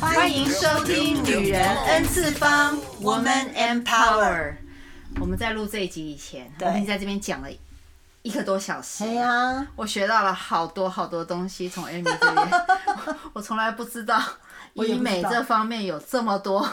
欢迎收听《女人 N 次方》，Woman Empower。我们在录这一集以前，我们在这边讲了一个多小时。对呀，我学到了好多好多东西，从 Amy 这边，我从来不知道医美这方面有这么多，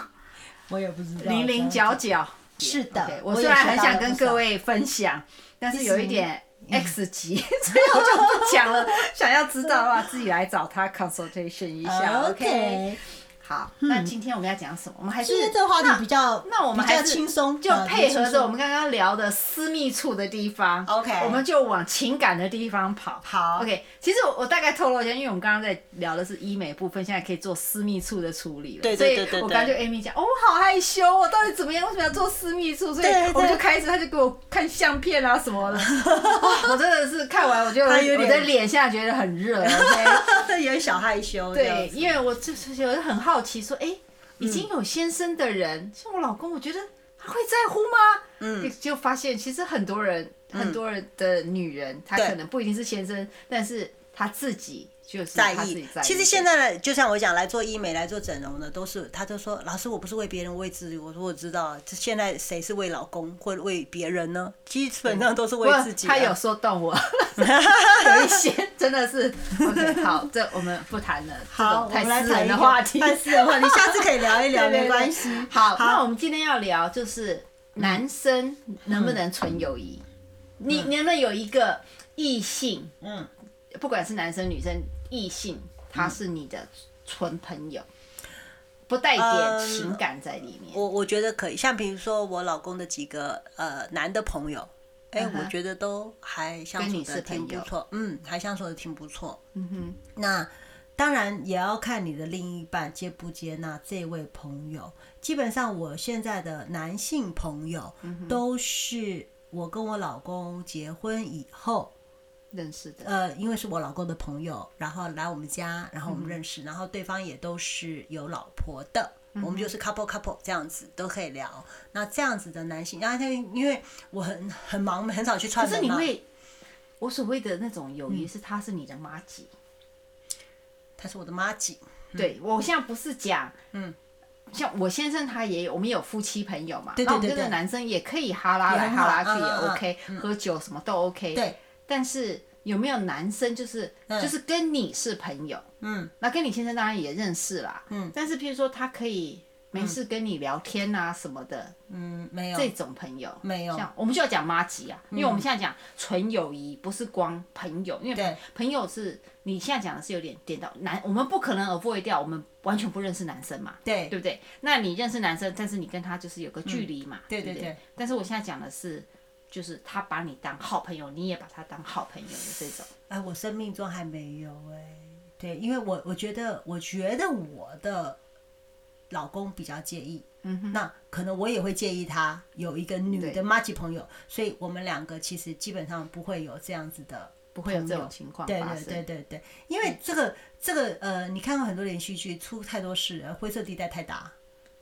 我也不知道零零角角。是的，我虽然很想跟各位分享，但是有一点。X 级，所以我就不讲了。想要知道的话，自己来找他 consultation 一下。OK。好，那今天我们要讲什么？我们还是今天这个话题比较，那我们还是轻松，就配合着我们刚刚聊的私密处的地方。OK，我们就往情感的地方跑。好，OK。其实我我大概透露一下，因为我们刚刚在聊的是医美部分，现在可以做私密处的处理了。对对对对。我刚刚就 Amy 讲，哦，我好害羞，我到底怎么样？为什么要做私密处？所以我们就开始，他就给我看相片啊什么的。我真的是看完，我就我的脸现在觉得很热，OK，有点小害羞。对，因为我就是觉得很好。好奇说，哎，已经有先生的人，嗯、像我老公，我觉得他会在乎吗？嗯，就发现其实很多人，嗯、很多人的女人，她可能不一定是先生，但是她自己。就是在意，其实现在呢，就像我讲，来做医美、来做整容的，都是他都说，老师，我不是为别人，为自己。我说我知道，现在谁是为老公或为别人呢？基本上都是为自己。他有说动我，有一些真的是。OK，好，这我们不谈了。好，太私人的话题，太私人话题，下次可以聊一聊，没关系。好，那我们今天要聊就是男生能不能纯友谊？你能不能有一个异性？嗯。不管是男生女生，异性他是你的纯朋友，嗯、不带点情感在里面。呃、我我觉得可以，像比如说我老公的几个呃男的朋友，哎、欸，uh 我觉得都还相处的挺不错，嗯，还相处的挺不错。嗯哼，那当然也要看你的另一半接不接纳这位朋友。基本上我现在的男性朋友都是我跟我老公结婚以后。认识的，呃，因为是我老公的朋友，然后来我们家，然后我们认识，嗯、然后对方也都是有老婆的，我们就是 couple couple 这样子都可以聊。那这样子的男性，然后他因为我很很忙，很少去串门嘛。可是你会，我所谓的那种友谊是他是你的妈吉，他是我的妈吉。嗯、对，我现在不是讲，嗯，像我先生他也有，我们有夫妻朋友嘛，对对对，对，这个男生也可以哈拉来哈拉去也 OK，、嗯、喝酒什么都 OK。对。但是有没有男生就是、嗯、就是跟你是朋友，嗯，那跟你先生当然也认识啦，嗯，但是譬如说他可以没事跟你聊天啊什么的，嗯，没有。这种朋友，没有，像我们就要讲妈吉啊，嗯、因为我们现在讲纯友谊，不是光朋友，因为朋友是你现在讲的是有点点到，男我们不可能 avoid 掉，我们完全不认识男生嘛，对，对不对？那你认识男生，但是你跟他就是有个距离嘛，嗯、对对对，对对？对，但是我现在讲的是。就是他把你当好朋友，你也把他当好朋友的这种。哎，我生命中还没有哎，对，因为我我觉得，我觉得我的老公比较介意，嗯哼，那可能我也会介意他有一个女的妈吉朋友，所以我们两个其实基本上不会有这样子的，不会有这种情况。对对对对对，因为这个这个呃，你看过很多连续剧，出太多事，灰色地带太大。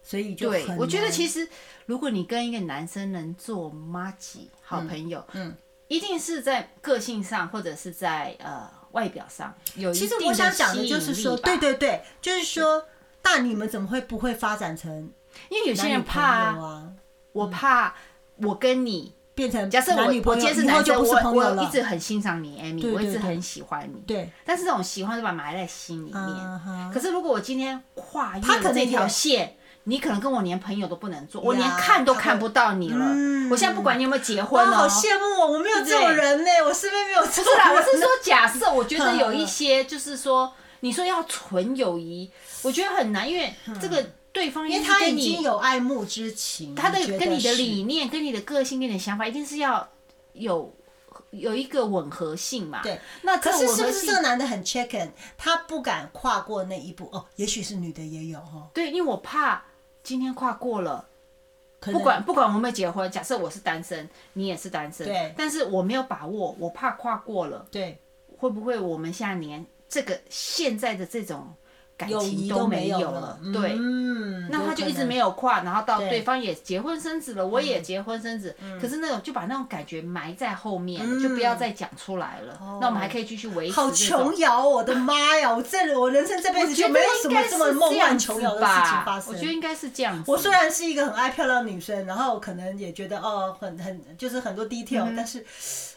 所以就对，我觉得其实如果你跟一个男生能做麻吉好朋友，嗯，嗯一定是在个性上或者是在呃外表上有。其实我想讲的就是说，对对对，就是说，那你们怎么会不会发展成？因为有些人怕啊，我怕我跟你变成假设我我今天是男生，我我一直很欣赏你，Amy，我一直很喜欢你，对。但是这种喜欢就把埋在心里面。可是如果我今天跨越了这条线。你可能跟我连朋友都不能做，我连看都看不到你了。我现在不管你有没有结婚哦，好羡慕我，我没有这种人呢，我身边没有。不是啦，我是说假设，我觉得有一些就是说，你说要纯友谊，我觉得很难，因为这个对方因为他已经有爱慕之情，他的跟你的理念、跟你的个性、跟你的想法，一定是要有有一个吻合性嘛。对，那可是是不是这个男的很 chicken，他不敢跨过那一步？哦，也许是女的也有哦。对，因为我怕。今天跨过了，不管不管我们有没有结婚，假设我是单身，你也是单身，对，但是我没有把握，我怕跨过了，对，会不会我们现在连这个现在的这种感情都没有了，对，嗯，那他就一直没有跨，然后到对方也结婚生子了，我也结婚生子，可是那种就把那种感觉埋在后面，就不要再讲出来了。那我们还可以继续维持。好琼瑶，我的妈呀！我这我人生这辈子就没有什么这么梦幻琼瑶的事情发生。我觉得应该是这样子。我虽然是一个很爱漂亮的女生，然后可能也觉得哦，很很就是很多 detail，但是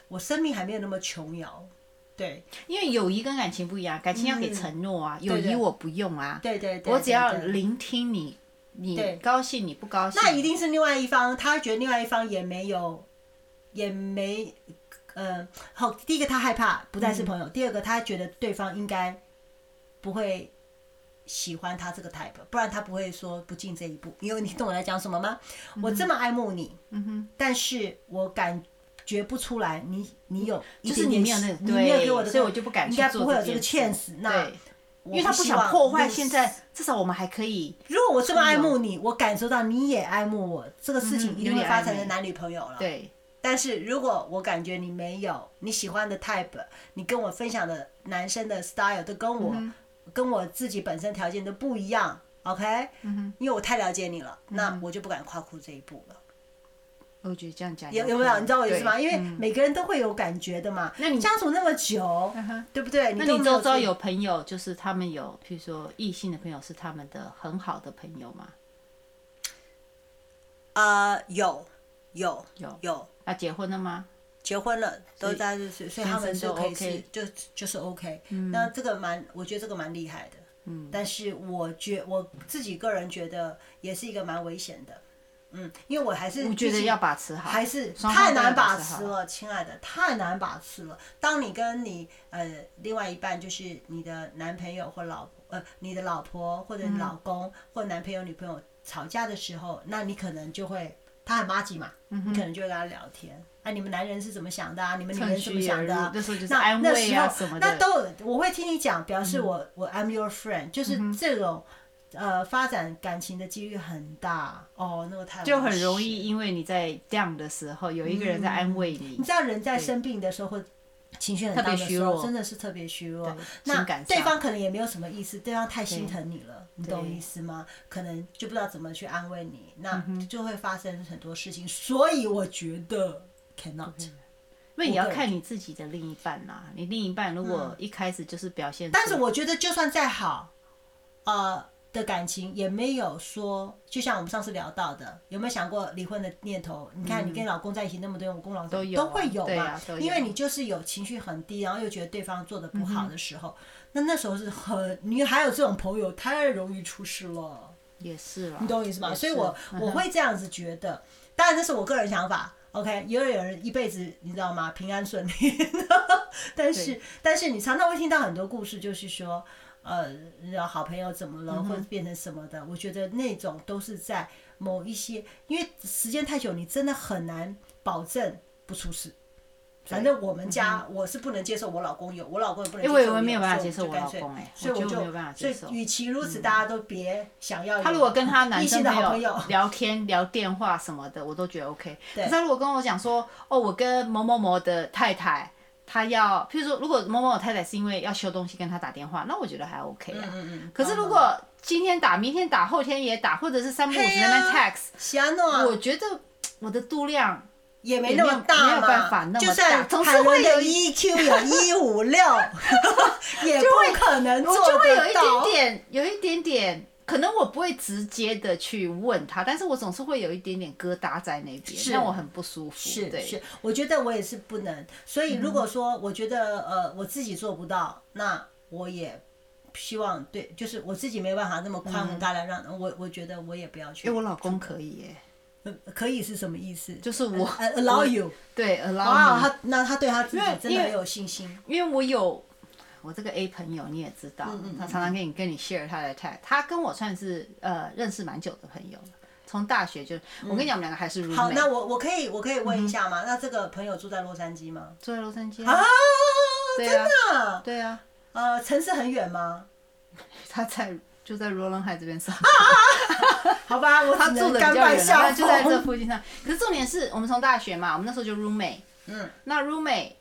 我生命还没有那么琼瑶。对，因为友谊跟感情不一样，感情要给承诺啊，友谊我不用啊，对对对，我只要聆听你，你高兴你不高兴，那一定是另外一方，他觉得另外一方也没有，也没，呃，好，第一个他害怕不再是朋友，第二个他觉得对方应该不会喜欢他这个 type，不然他不会说不进这一步，因为你懂我在讲什么吗？我这么爱慕你，嗯哼，但是我感。觉不出来，你你有就是你没有那个，你没有给我的，所以我就不敢去做。应该不会有这个 chance。那因为他不想破坏，现在至少我们还可以。如果我这么爱慕你，我感受到你也爱慕我，这个事情一定会发展成男女朋友了。对。但是如果我感觉你没有你喜欢的 type，你跟我分享的男生的 style 都跟我跟我自己本身条件都不一样，OK？因为我太了解你了，那我就不敢跨出这一步了。我觉得这样讲有有没有？你知道我意思吗？因为每个人都会有感觉的嘛。那你相处那么久，对不对？那你周遭有朋友，就是他们有，譬如说异性的朋友是他们的很好的朋友吗？啊，有有有有。那，结婚了吗？结婚了，都在这，所以他们就可以就就是 OK。那这个蛮，我觉得这个蛮厉害的。嗯。但是我觉我自己个人觉得，也是一个蛮危险的。嗯，因为我还是我觉得要把持好，还是太难把持了，亲爱的，太难把持了。当你跟你呃另外一半，就是你的男朋友或老呃你的老婆或者老公或男朋友女朋友吵架的时候，那你可能就会他很麻吉嘛，你可能就会跟他聊天，哎，你们男人是怎么想的啊？你们女人是怎么想的？那那那时候那都我会听你讲，表示我我 I'm your friend，就是这种。呃，发展感情的几率很大哦，那个太就很容易，因为你在 down 的时候，有一个人在安慰你。你知道人在生病的时候，或情绪很大的时候，真的是特别虚弱。那对方可能也没有什么意思，对方太心疼你了，你懂意思吗？可能就不知道怎么去安慰你，那就会发生很多事情。所以我觉得 cannot，因为你要看你自己的另一半呐。你另一半如果一开始就是表现，但是我觉得就算再好，呃。的感情也没有说，就像我们上次聊到的，有没有想过离婚的念头？你看，你跟老公在一起那么多年，我跟老都有，都会有嘛？因为你就是有情绪很低，然后又觉得对方做的不好的时候，那那时候是很，你还有这种朋友，太容易出事了。也是了，你懂我意思吗？所以我我会这样子觉得，当然这是我个人想法。OK，也有有人一辈子你知道吗？平安顺利，但是但是你常常会听到很多故事，就是说。呃，好朋友怎么了，或者变成什么的？嗯、我觉得那种都是在某一些，因为时间太久，你真的很难保证不出事。反正我们家我是不能接受我老公有，我老公也不能接受。因为我没有办法接受我老公哎，所以我就没有办法接受。所以与其如此，大家都别想要。他如果跟他男生朋友聊天、聊电话什么的，我都觉得 OK。对可是他如果跟我讲说，哦，我跟某某某的太太。他要，譬如说，如果某某太太是因为要修东西跟他打电话，那我觉得还 OK 啊。嗯嗯，可是如果今天打，明天打，后天也打，或者是三不五时在那 text，我觉得我的度量也没那么大嘛，没有办法那么大。就算海伦的 EQ 有一五六，也不可能做得到。就会有一点点，有一点点。可能我不会直接的去问他，但是我总是会有一点点疙瘩在那边，让是我很不舒服。是对是，我觉得我也是不能。所以如果说我觉得、嗯、呃我自己做不到，那我也希望对，就是我自己没有办法那么宽宏大量，让、嗯、我我觉得我也不要去。因为我老公可以耶。可以是什么意思？就是我 allow you，对 allow。哇，他那他对他自己真的很有信心，因，因为我有。我这个 A 朋友你也知道，他常常跟你跟你 share 他的 tag，他跟我算是呃认识蛮久的朋友了，从大学就我跟你讲，我们两个还是。好，那我我可以我可以问一下吗？那这个朋友住在洛杉矶吗？住在洛杉矶啊？真的？对啊。呃，城市很远吗？他在就在罗伦海这边上。好吧，我他住的比较远，他就在这附近上。可是重点是我们从大学嘛，我们那时候就 roommate。嗯。那 roommate。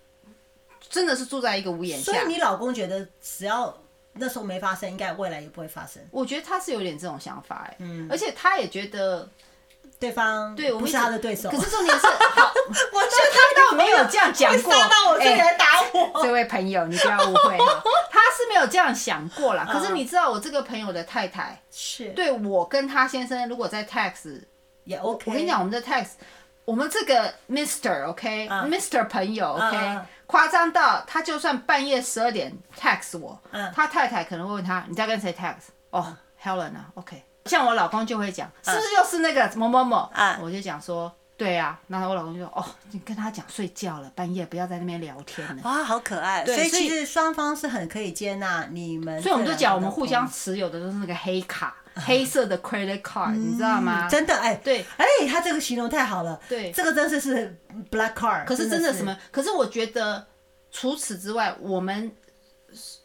真的是住在一个屋檐下，所以你老公觉得只要那时候没发生，应该未来也不会发生。我觉得他是有点这种想法哎，嗯，而且他也觉得对方对我不是他的对手。可是重点是，好，我觉得他倒没有这样讲过。到我这里来打我，这位朋友，你不要误会哈，他是没有这样想过啦。可是你知道，我这个朋友的太太是对我跟他先生，如果在 text 也 OK。我跟你讲，我们的 text，我们这个 Mister OK，Mister 朋友 OK。夸张到他就算半夜十二点 text 我，嗯、他太太可能会问他，你在跟谁 text？哦，Helen 啊，OK。像我老公就会讲，是不是又是那个某某某？嗯、我就讲说，对呀、啊。然后我老公就说，哦，你跟他讲睡觉了，半夜不要在那边聊天了。哇，好可爱。对，所以其实双方是很可以接纳你们。所以我们就讲，我们互相持有的都是那个黑卡。黑色的 credit card，你知道吗？真的哎，对，哎，他这个形容太好了。对，这个真的是 black card。可是真的什么？可是我觉得除此之外，我们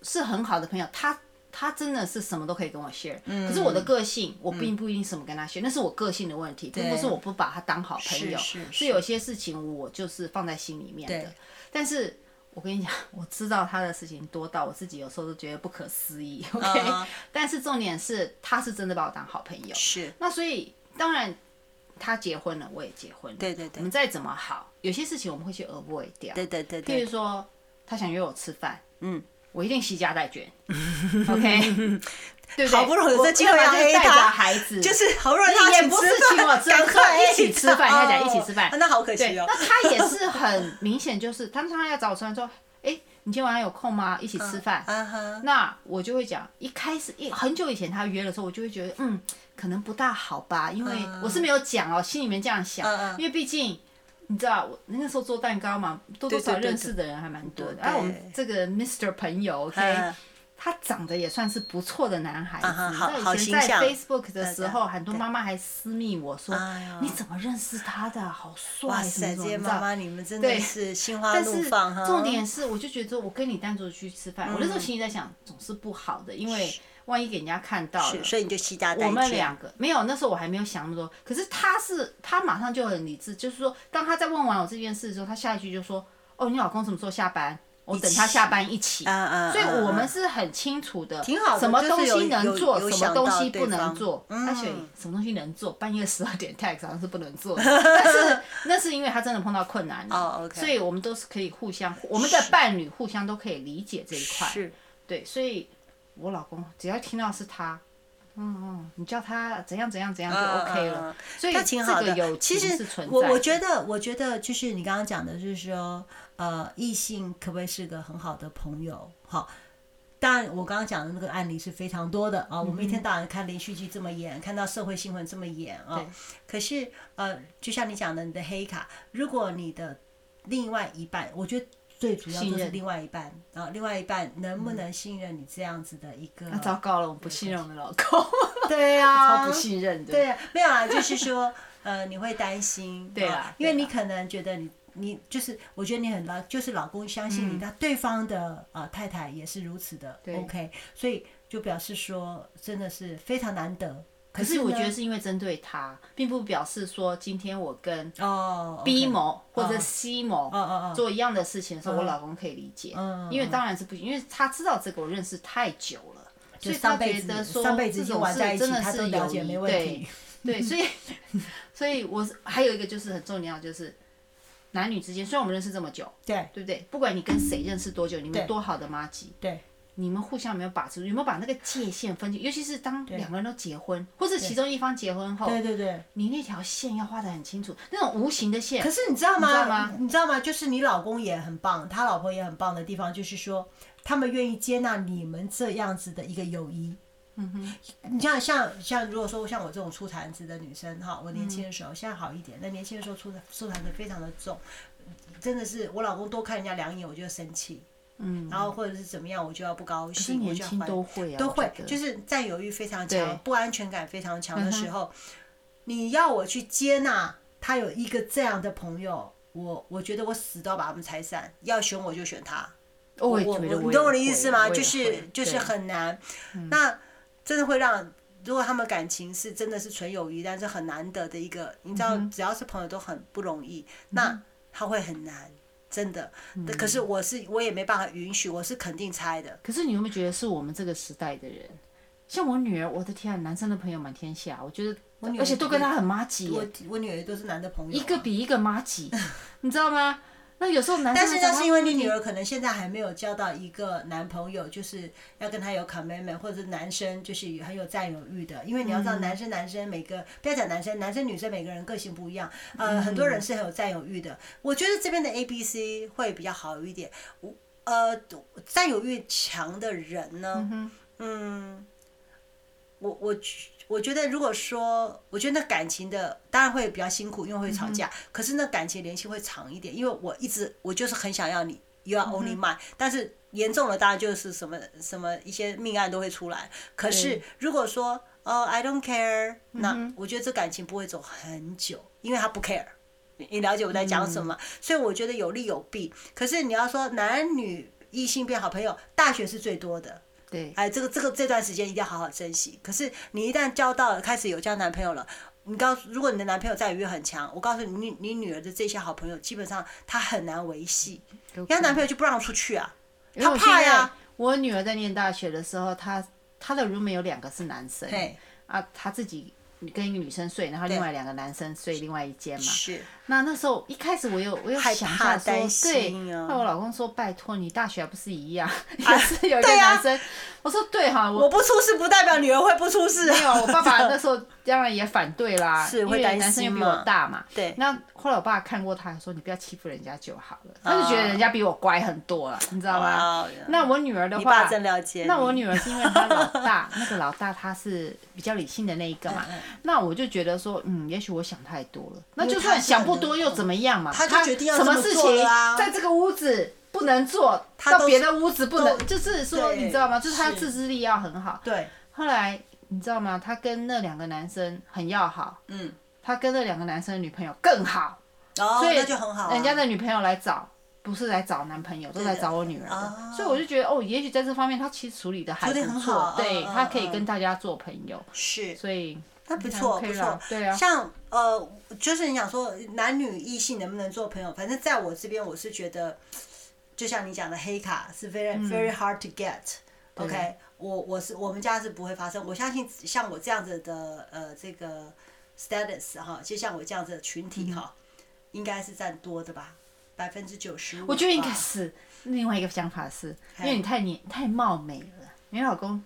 是很好的朋友。他他真的是什么都可以跟我 share。可是我的个性，我并不一定什么跟他 share，那是我个性的问题，并不是我不把他当好朋友。是是。是有些事情我就是放在心里面的，但是。我跟你讲，我知道他的事情多到我自己有时候都觉得不可思议。OK，、uh huh. 但是重点是他是真的把我当好朋友。是。那所以当然他结婚了，我也结婚了。对对对。我们再怎么好，有些事情我们会去 avoid 掉。对对对。譬如说，他想约我吃饭，嗯，我一定携家带眷。OK。对不对？好不容易有这机会要带着孩子，就是好不容易他也不是请我吃饭，一起吃饭，应该讲一起吃饭。那好可惜哦。那他也是很明显，就是他们常常要找我吃饭，说：“哎，你今天晚上有空吗？一起吃饭。”那我就会讲，一开始一很久以前他约的时候，我就会觉得，嗯，可能不大好吧，因为我是没有讲哦，心里面这样想，因为毕竟你知道，我那时候做蛋糕嘛，多多少认识的人还蛮多的。哎，我们这个 Mr 朋友，OK。他长得也算是不错的男孩子。那以前在 Facebook 的时候，很多妈妈还私密我说：“你怎么认识他的？好帅！”哇塞，这些妈妈你们真的是心花怒放哈。重点是，我就觉得我跟你单独去吃饭，我那时候心里在想，总是不好的，因为万一给人家看到了，所以你就携家。我们两个没有，那时候我还没有想那么多。可是他是，他马上就很理智，就是说，当他在问完我这件事的时候，他下一句就说：“哦，你老公什么时候下班？”我等他下班一起，所以我们是很清楚的，挺好什么东西能做，什么东西不能做。而且什么东西能做，半夜十二点 text 好像是不能做。但是那是因为他真的碰到困难了，所以我们都是可以互相，我们的伴侣互相都可以理解这一块。是，对，所以我老公只要听到是他，嗯嗯，你叫他怎样怎样怎样就 OK 了。所以这个有其实是存在。我我觉得，我觉得就是你刚刚讲的，就是说。呃，异性可不可以是个很好的朋友？好，当然我刚刚讲的那个案例是非常多的啊。我们一天到晚看连续剧这么演，看到社会新闻这么演啊。可是呃，就像你讲的，你的黑卡，如果你的另外一半，我觉得最主要就是另外一半任啊，另外一半能不能信任你这样子的一个？那、嗯啊、糟糕了，我不信任我的老公。对呀、啊，超不信任的。对、啊，没有啊，就是说呃，你会担心，对啊，因为你可能觉得你。你就是，我觉得你很老，就是老公相信你，那、嗯、对方的呃太太也是如此的对，OK，所以就表示说真的是非常难得。可是我觉得是因为针对他，并不表示说今天我跟哦 B 某或者 C 某做一样的事情的时候，我老公可以理解，因为当然是不行，因为他知道这个我认识太久了，所以他觉得说这种事真的是了解没问题，对，所以 所以我还有一个就是很重要就是。男女之间，虽然我们认识这么久，对对不对？不管你跟谁认识多久，你们多好的妈吉，对，你们互相有没有把持，有没有把那个界限分清？尤其是当两个人都结婚，或者其中一方结婚后，对对对，你那条线要画的很清楚，那种无形的线。可是你知道吗？你知道吗？就是你老公也很棒，他老婆也很棒的地方，就是说他们愿意接纳你们这样子的一个友谊。嗯哼，你像像像，如果说像我这种出产子的女生哈，我年轻的时候，现在好一点，那年轻的时候出出产子非常的重，真的是我老公多看人家两眼我就生气，嗯，然后或者是怎么样我就要不高兴，我就要都会都会，就是占有欲非常强，不安全感非常强的时候，你要我去接纳他有一个这样的朋友，我我觉得我死都要把他们拆散，要选我就选他，我我你懂我的意思吗？就是就是很难，那。真的会让，如果他们感情是真的是纯友谊，但是很难得的一个，你知道，只要是朋友都很不容易，那他会很难。真的。嗯、可是我是我也没办法允许，我是肯定猜的。可是你有没有觉得是我们这个时代的人，像我女儿，我的天、啊，男生的朋友满天下，我觉得，我女儿而且都跟他很妈吉。我我女儿都是男的朋友、啊，一个比一个妈吉，你知道吗？那有时候男生，但是那是因为你女儿可能现在还没有交到一个男朋友，就是要跟他有 commitment，或者是男生就是很有占有欲的。因为你要知道，男生男生每个、嗯、不要讲男生，男生女生每个人个性不一样，呃，嗯、很多人是很有占有欲的。我觉得这边的 A B C 会比较好一点。我呃，占有欲强的人呢，嗯，我我。我觉得，如果说，我觉得那感情的当然会比较辛苦，因为会吵架。嗯、可是那感情联系会长一点，因为我一直我就是很想要你，You are only mine、嗯。但是严重了，当然就是什么什么一些命案都会出来。可是如果说哦，I don't care，那我觉得这感情不会走很久，因为他不 care。你了解我在讲什么？嗯、所以我觉得有利有弊。可是你要说男女异性变好朋友，大学是最多的。对，哎，这个这个这段时间一定要好好珍惜。可是你一旦交到了，开始有交男朋友了，你告诉，如果你的男朋友占有欲很强，我告诉你，你你女儿的这些好朋友，基本上她很难维系，她男朋友就不让出去啊，她怕呀。我女儿在念大学的时候，她她的 roommate 有两个是男生，嘿啊，她自己跟一个女生睡，然后另外两个男生睡另外一间嘛。是。那那时候一开始我有我有想一下说，对，那我老公说拜托你大学还不是一样，也是有一个男生。我说对哈，我不出事不代表女儿会不出事。没有，我爸爸那时候当然也反对啦，是因为男生又比我大嘛。对。那后来我爸看过他说你不要欺负人家就好了，他就觉得人家比我乖很多了，你知道吗？那我女儿的话，那我女儿是因为她老大，那个老大他是比较理性的那一个嘛。那我就觉得说，嗯，也许我想太多了。那就算想不。多又怎么样嘛？他决定要什么事情在这个屋子不能做，到别的屋子不能，就是说你知道吗？就是他自制力要很好。对。后来你知道吗？他跟那两个男生很要好。嗯。他跟那两个男生的女朋友更好。哦，那就很好。人家的女朋友来找，不是来找男朋友，都来找我女儿的。所以我就觉得哦，也许在这方面他其实处理的还不错。对，他可以跟大家做朋友。是。所以。那不错不错，对啊，像呃，就是你想说男女异性能不能做朋友？反正在我这边，我是觉得，就像你讲的黑卡是 very very hard to get。OK，我我是我们家是不会发生。我相信像我这样子的呃这个 status 哈，就像我这样子的群体哈，应该是占多的吧，百分之九十五。我觉得应该是另外一个想法是，因为你太年太貌美了，你老公。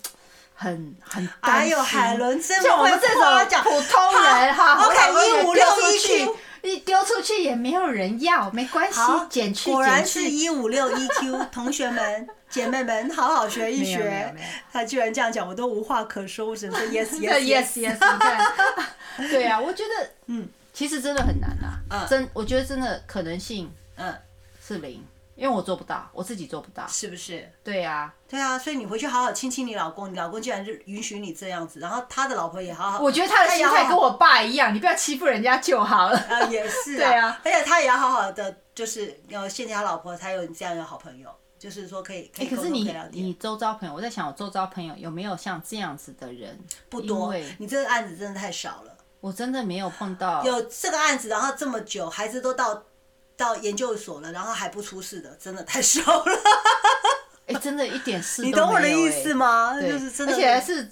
很很，哎呦，海伦真像我们这种普通人哈，OK，一五六一 Q，一丢出去也没有人要，没关系，减去果然是一五六一 Q，同学们姐妹们，好好学一学。他居然这样讲，我都无话可说，我只能说 yes yes yes yes。对啊，我觉得嗯，其实真的很难啊，真，我觉得真的可能性嗯。是零。因为我做不到，我自己做不到，是不是？对呀，对啊，所以你回去好好亲亲你老公，你老公既然是允许你这样子，然后他的老婆也好好，我觉得他的心态跟我爸一样，你不要欺负人家就好了。啊，也是，对啊，而且他也要好好的，就是要谢谢他老婆，才有你这样一个好朋友，就是说可以可以沟通可以聊天。你周遭朋友，我在想我周遭朋友有没有像这样子的人？不多，你这个案子真的太少了。我真的没有碰到有这个案子，然后这么久，孩子都到。到研究所了，然后还不出事的，真的太少了。哎，真的一点事都没有。你懂我的意思吗？就是真的，而且还是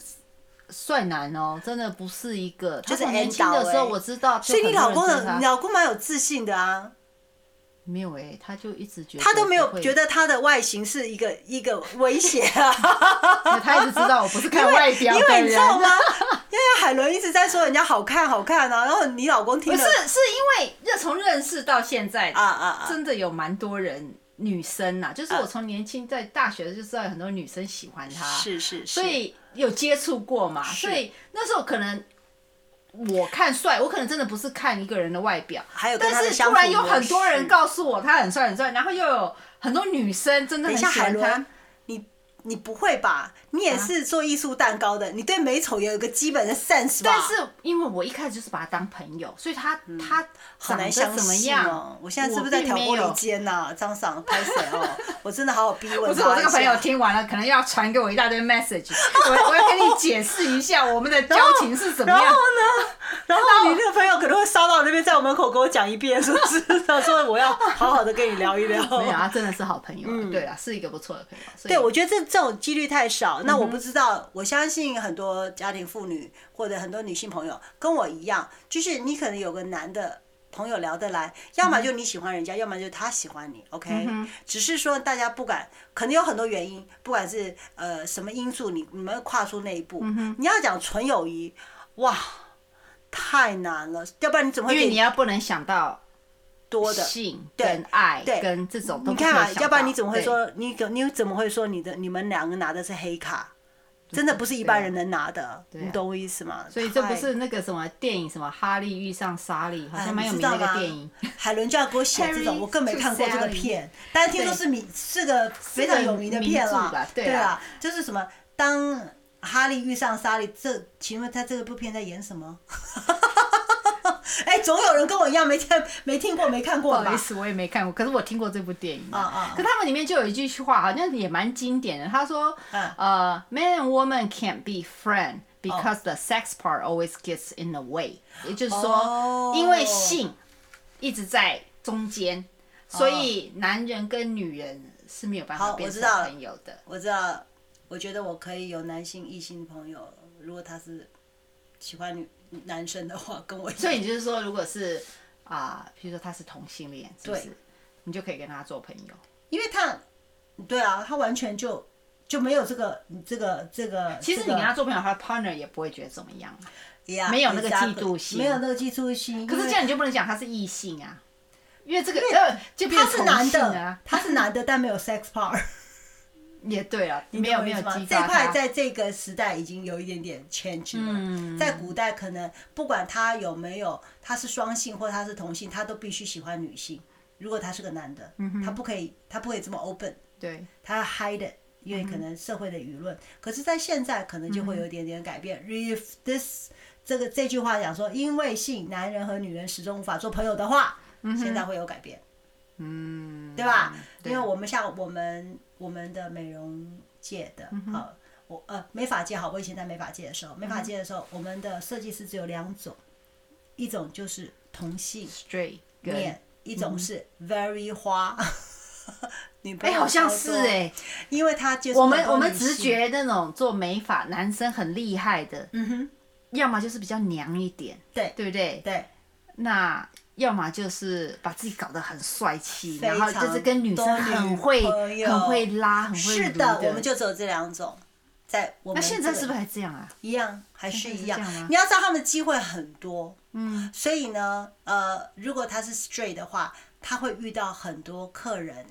帅男哦，真的不是一个。就是年轻的时候我知道，所以你老公的，你老公蛮有自信的啊。没有哎，他就一直觉得他都没有觉得他的外形是一个一个威胁啊。他一直知道我不是看外表因为你知道吗？因为海伦一直在说人家好看好看啊，然后你老公听不是，是因为从认识到现在啊啊，真的有蛮多人女生呐，就是我从年轻在大学就知道有很多女生喜欢他，是是是，所以有接触过嘛，所以那时候可能。我看帅，我可能真的不是看一个人的外表，还有但是突然有很多人告诉我他很帅很帅，然后又有很多女生真的很喜欢他。你不会吧？你也是做艺术蛋糕的，啊、你对美丑也有一个基本的 sense 吧？但是因为我一开始就是把他当朋友，所以他、嗯、他长得怎么样？哦、我现在是不是在挑拨离间呐？张爽拍谁哦？我真的好好逼问他。不是我这个朋友听完了，可能要传给我一大堆 message，我我要跟你解释一下我们的交情是怎么样。然后呢？然后你那个朋友可能会烧到那边，在我门口给我讲一遍，是不是？他说我要好好的跟你聊一聊。没有他，真的是好朋友。嗯，对啊，是一个不错的朋友。对，我觉得这这种几率太少。那我不知道，我相信很多家庭妇女或者很多女性朋友跟我一样，就是你可能有个男的。朋友聊得来，要么就你喜欢人家，嗯、要么就他喜欢你。OK，嗯、只是说大家不敢，可能有很多原因，不管是呃什么因素，你你们跨出那一步。嗯、你要讲纯友谊，哇，太难了。要不然你怎么会？因为你要不能想到多的性跟爱跟这种。你看啊，要不然你怎么会说你你怎么会说你的你们两个拿的是黑卡？真的不是一般人能拿的，你懂我意思吗？所以这不是那个什么电影什么《哈利遇上莎莉》，好像蛮有名的那个电影。海伦就要给我写这种，我更没看过这个片，但是听说是名是个非常有名的片了。对啊，就是什么当哈利遇上莎莉，这请问他这个部片在演什么？哎，总有人跟我一样没听没听过没看过吧？不好意思，我也没看过，可是我听过这部电影。啊啊！可他们里面就有一句话，好像也蛮经典的。他说：“呃，man and woman can't be friend because the sex part always gets in the way。”也就是说，因为性一直在中间，所以男人跟女人是没有办法变成朋友的。我知道，我觉得我可以有男性异性朋友，如果他是喜欢女。男生的话跟我，所以你就是说，如果是啊，比如说他是同性恋，是不是？你就可以跟他做朋友，因为他，对啊，他完全就就没有这个这个这个。其实你跟他做朋友，他的 partner 也不会觉得怎么样，没有那个嫉妒心，没有那个嫉妒心。可是这样你就不能讲他是异性啊，因为这个呃，就变成同性啊，他是男的，但没有 sex part。也对啊，没有没有这块在这个时代已经有一点点 change 了。嗯、在古代，可能不管他有没有，他是双性或他是同性，他都必须喜欢女性。如果他是个男的，嗯、他不可以，他不可以这么 open。对，他要 hide，因为可能社会的舆论。嗯、可是，在现在可能就会有一点点改变。嗯、If this 这个这句话讲说，因为性，男人和女人始终无法做朋友的话，嗯、现在会有改变。嗯，对吧？对，因为我们像我们。我们的美容界的，嗯、哼。好，我呃美发界好，我以前在美发界的时候，美发界的时候，嗯、我们的设计师只有两种，一种就是同性，straight 面，一种是 very 花，哎、欸，好像是哎、欸，因为他就是我们我们直觉那种做美发男生很厉害的，嗯哼，要么就是比较娘一点，对，对不对？对，那。要么就是把自己搞得很帅气，然后就是跟女生很会、很会拉、很会。是的，我们就只有这两种，在我们。那现在是不是还这样啊？一样，还是一样。你要知道他们的机会很多，嗯，所以呢，呃，如果他是 straight 的话，他会遇到很多客人，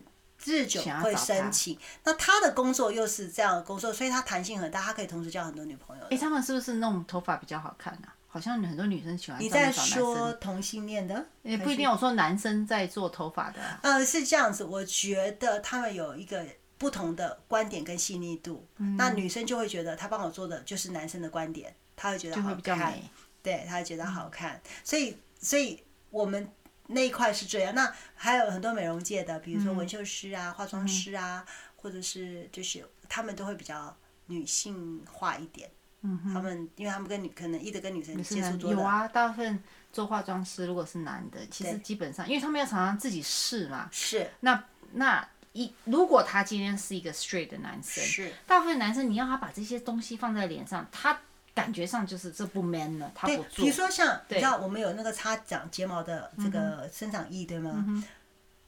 日久会生情。那他的工作又是这样的工作，所以他弹性很大，他可以同时交很多女朋友。哎，他们是不是弄头发比较好看啊？好像很多女生喜欢。你在说同性恋的？也不一定。我说男生在做头发的。呃，是这样子。我觉得他们有一个不同的观点跟细腻度。嗯。那女生就会觉得他帮我做的就是男生的观点，他会觉得好看。对，他会觉得好看。所以，所以我们那一块是这样。那还有很多美容界的，比如说纹绣师啊、化妆师啊，或者是就是他们都会比较女性化一点。嗯，他们因为他们跟女可能一直跟女生接触多，有啊，大部分做化妆师如果是男的，其实基本上，因为他们要常常自己试嘛。是。那那一如果他今天是一个 straight 的男生，是。大部分男生你要他把这些东西放在脸上，他感觉上就是这不 man 了，他不做。比如说像你知道我们有那个擦长睫毛的这个生长液对吗？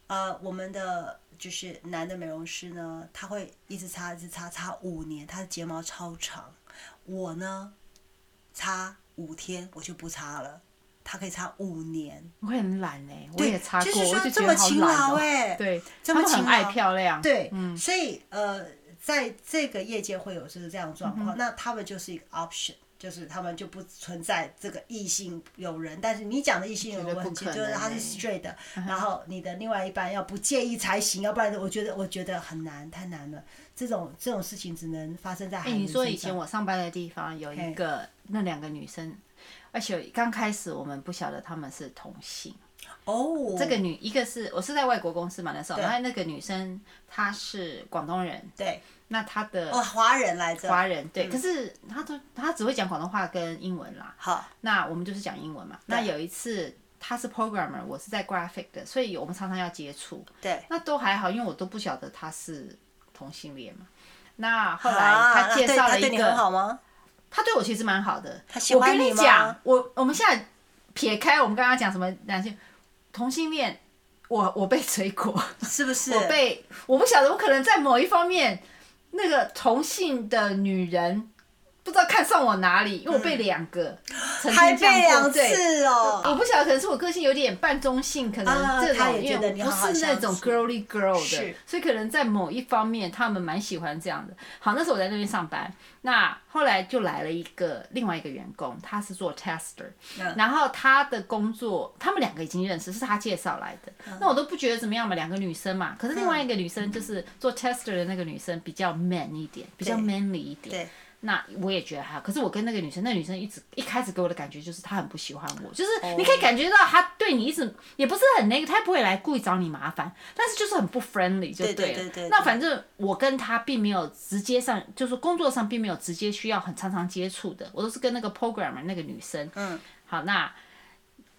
呃，我们的就是男的美容师呢，他会一直擦一直擦擦五年，他的睫毛超长。我呢，擦五天我就不擦了，他可以擦五年。我会很懒哎，我也擦过，我就这么勤劳哎，对，这么勤劳，爱漂亮，对，嗯，所以呃，在这个业界会有就是这样的状况，那他们就是一个 option，就是他们就不存在这个异性友人，但是你讲的异性友人就是他是 straight 的，然后你的另外一半要不介意才行，要不然我觉得我觉得很难，太难了。这种这种事情只能发生在。哎，你说以前我上班的地方有一个那两个女生，而且刚开始我们不晓得他们是同性。哦，这个女一个是我是在外国公司嘛那时候，然后那个女生她是广东人，对，那他的哦华人来着，华人对，可是他都他只会讲广东话跟英文啦。好，那我们就是讲英文嘛。那有一次他是 programmer，我是在 graphic 的，所以我们常常要接触。对，那都还好，因为我都不晓得他是同性恋嘛。那后来他介绍了一个，对你很好吗？她对我其实蛮好的。他喜欢你吗？我跟你讲，我我们现在撇开我们刚刚讲什么男性。同性恋，我我被 追过，是不是？我被我不晓得，我可能在某一方面，那个同性的女人。不知道看上我哪里，因为我被两个，嗯、还被两次哦。我不晓得，可能是我个性有点半中性，可能这种、啊、因为不是那种 girly girl 的，所以可能在某一方面他们蛮喜欢这样的。好，那时候我在那边上班，那后来就来了一个另外一个员工，他是做 tester，、嗯、然后他的工作他们两个已经认识，是他介绍来的。嗯、那我都不觉得怎么样嘛，两个女生嘛。可是另外一个女生就是做 tester 的那个女生比较 man 一点，比较 manly 一点。对。那我也觉得还好，可是我跟那个女生，那女生一直一开始给我的感觉就是她很不喜欢我，就是你可以感觉到她对你一直也不是很那个，她不会来故意找你麻烦，但是就是很不 friendly 就对了。那反正我跟她并没有直接上，就是工作上并没有直接需要很常常接触的，我都是跟那个 programmer 那个女生。嗯。好，那。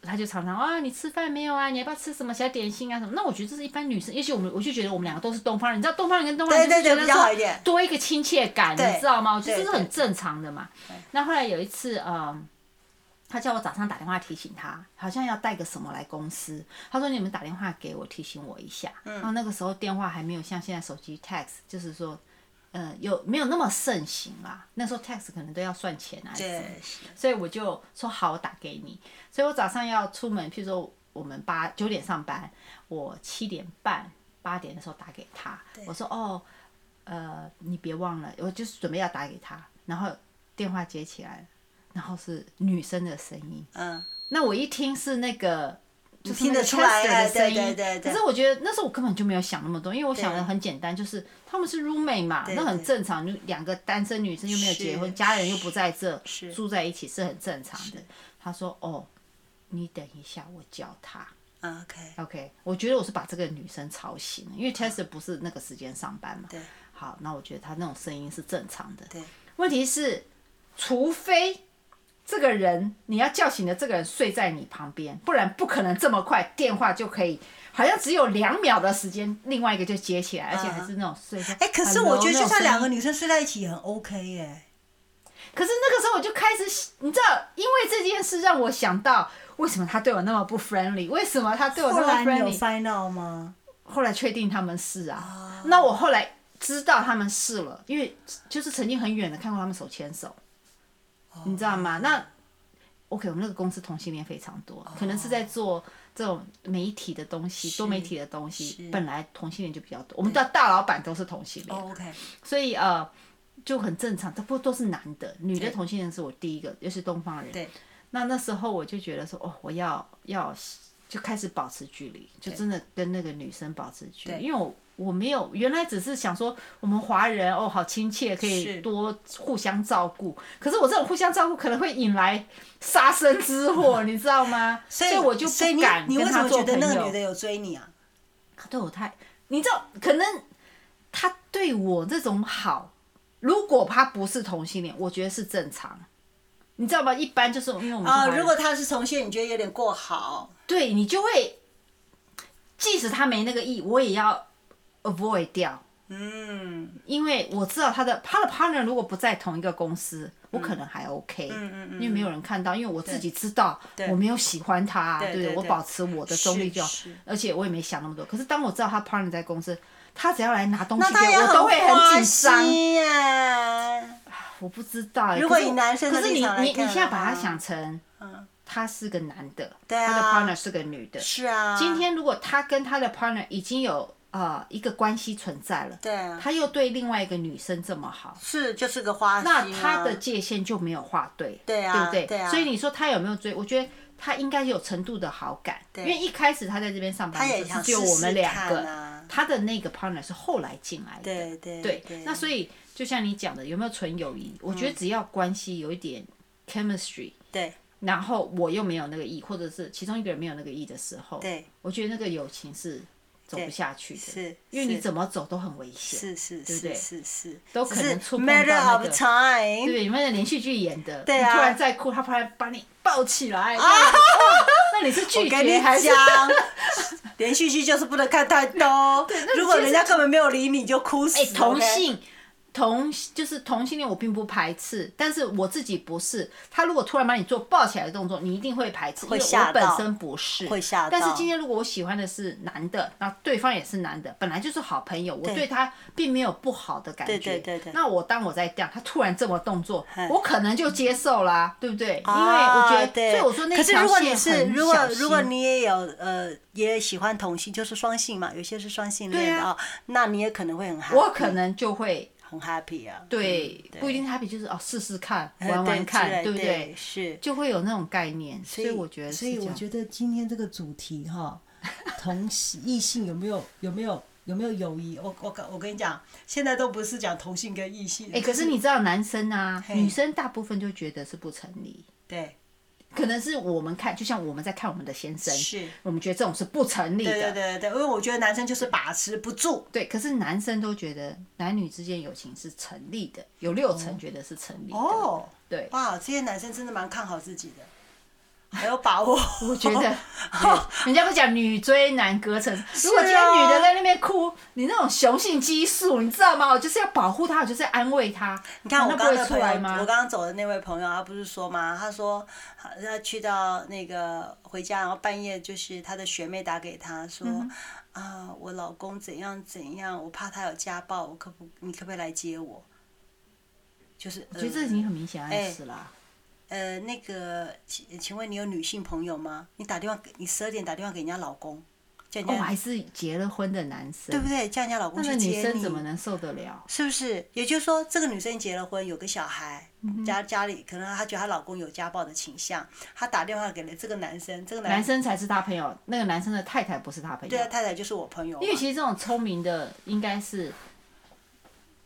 他就常常啊，你吃饭没有啊？你要不要吃什么小点心啊？什么？那我觉得这是一般女生，也许我们我就觉得我们两个都是东方人，你知道东方人跟东方人就是觉得说多一个亲切感，你知道吗？我觉得这是很正常的嘛。那后来有一次，嗯，他叫我早上打电话提醒他，好像要带个什么来公司。他说你们打电话给我提醒我一下。然后那个时候电话还没有像现在手机 text，就是说。呃，有没有那么盛行啊？那时候 text 可能都要算钱啊，对，所以我就说好，我打给你。所以我早上要出门，譬如说我们八九点上班，我七点半八点的时候打给他，我说哦，呃，你别忘了，我就是准备要打给他，然后电话接起来，然后是女生的声音，嗯，那我一听是那个。就听得出来的声音，可是我觉得那时候我根本就没有想那么多，因为我想的很简单，就是他们是 roommate 嘛，那很正常，就两个单身女生又没有结婚，家人又不在这，住在一起是很正常的。他说：“哦，你等一下，我叫他。” OK，OK，我觉得我是把这个女生吵醒了，因为 Tester 不是那个时间上班嘛。对，好，那我觉得他那种声音是正常的。对，问题是，除非。这个人你要叫醒的这个人睡在你旁边，不然不可能这么快电话就可以，好像只有两秒的时间，另外一个就接起来，而且还是那种睡在。哎、欸，可是我觉得就算两个女生睡在一起也很 OK 耶。可是那个时候我就开始，你知道，因为这件事让我想到，为什么他对我那么不 friendly？为什么他对我那么 friendly？后来有 find out 吗？后来确定他们是啊。Oh. 那我后来知道他们是了，因为就是曾经很远的看过他们手牵手。你知道吗？那，OK，我们那个公司同性恋非常多，可能是在做这种媒体的东西，多媒体的东西，本来同性恋就比较多。我们的大老板都是同性恋，OK，所以呃，就很正常。这不都是男的，女的同性恋是我第一个，又是东方人。对。那那时候我就觉得说，哦，我要要就开始保持距离，就真的跟那个女生保持距离，因为我。我没有，原来只是想说我们华人哦，好亲切，可以多互相照顾。可是我这种互相照顾可能会引来杀身之祸，你知道吗？所以我就不敢跟他做朋友。你为什么觉得那个女的有追你啊？他对我太，你知道，可能他对我这种好，如果他不是同性恋，我觉得是正常。你知道吗？一般就是因为我们啊，如果他是同性，你觉得有点过好，对你就会，即使他没那个意，我也要。Avoid 掉，嗯，因为我知道他的他的 partner 如果不在同一个公司，我可能还 OK，嗯嗯嗯，因为没有人看到，因为我自己知道我没有喜欢他，对，我保持我的中立就好，而且我也没想那么多。可是当我知道他 partner 在公司，他只要来拿东西给我，我都会很紧张耶。我不知道，如果以男生的可是你你你现在把他想成，他是个男的，他的 partner 是个女的，是啊。今天如果他跟他的 partner 已经有。啊，一个关系存在了，对，他又对另外一个女生这么好，是就是个花心，那他的界限就没有划对，对啊，对不对？对啊，所以你说他有没有追？我觉得他应该有程度的好感，因为一开始他在这边上班的时候只有我们两个，他的那个 partner 是后来进来的，对对对，那所以就像你讲的，有没有纯友谊？我觉得只要关系有一点 chemistry，对，然后我又没有那个意，或者是其中一个人没有那个意的时候，对，我觉得那个友情是走不下去的，是，因为你怎么走都很危险，是是，对不对？是是，都可能触碰到那个，对？你们的连续剧演的？对啊，突然在哭，他突然把你抱起来，那你是拒绝还是？连续剧就是不能看太多，如果人家根本没有理你就哭死。同性。同就是同性恋，我并不排斥，但是我自己不是。他如果突然把你做抱起来的动作，你一定会排斥，会因为我本身不是。会吓到。但是今天如果我喜欢的是男的，那对方也是男的，本来就是好朋友，我对他并没有不好的感觉。对对对对。那我当我在这样，他突然这么动作，我可能就接受啦，对不对？因为我觉得，所以我说那条线很小心。可是如果你是，如果如果你也有呃也喜欢同性，就是双性嘛，有些是双性恋的啊，那你也可能会很害怕。我可能就会。很 happy 啊，对，不一定 happy，就是哦，试试看，玩玩看，对不对？是，就会有那种概念，所以我觉得，所以我觉得今天这个主题哈，同性异性有没有有没有有没有友谊？我我我跟你讲，现在都不是讲同性跟异性，哎，可是你知道男生啊，女生大部分就觉得是不成立，对。可能是我们看，就像我们在看我们的先生，是我们觉得这种是不成立的。对对对对，因为我觉得男生就是把持不住。对，可是男生都觉得男女之间友情是成立的，有六成觉得是成立的。哦，对。哇，这些男生真的蛮看好自己的。还有把握，我觉得，人家不讲女追男隔层，如果今天女的在那边哭，你那种雄性激素，你知道吗？我就是要保护她，我就是要安慰她。你看我刚刚出来吗？我刚刚走的那位朋友，他不是说吗？他说他去到那个回家，然后半夜就是他的学妹打给他说，啊，我老公怎样怎样，我怕他有家暴，我可不，你可不可以来接我？就是我觉得这已经很明显暗示了。呃，那个，请请问你有女性朋友吗？你打电话给你十二点打电话给人家老公，叫人家哦，还是结了婚的男生，对不对？叫人家老公去接你，那女生怎么能受得了？是不是？也就是说，这个女生结了婚，有个小孩，嗯、家家里可能她觉得她老公有家暴的倾向，她打电话给了这个男生，这个男生，男生才是她朋友，那个男生的太太不是她朋友。对啊，太太就是我朋友。因为其实这种聪明的应该是。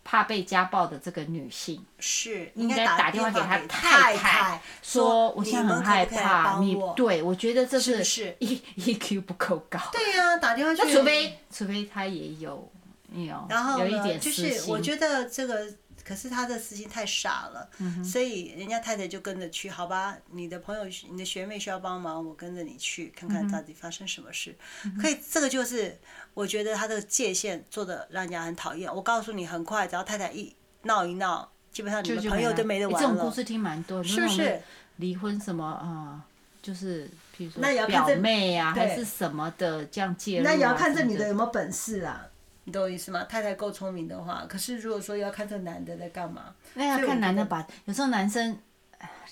怕被家暴的这个女性是应该打电话给她太太，说我现在很害怕，你对我觉得这是 E E Q 不够高。对呀，打电话去。那除非除非他也有有然后有一点就是我觉得这个。可是他的私心太傻了，嗯、所以人家太太就跟着去，好吧？你的朋友、你的学妹需要帮忙，我跟着你去看看到底发生什么事。嗯、可以，这个就是我觉得他的界限做的让人家很讨厌。我告诉你，很快只要太太一闹一闹，基本上你们朋友都没得玩了。这种故事听蛮多，是不是？离婚什么啊？就是比如说表妹啊，还是什么的这样介入、啊。那也要看这女的有没有本事啊。你懂我意思吗？太太够聪明的话，可是如果说要看这男的在干嘛，那要看男的把。有时候男生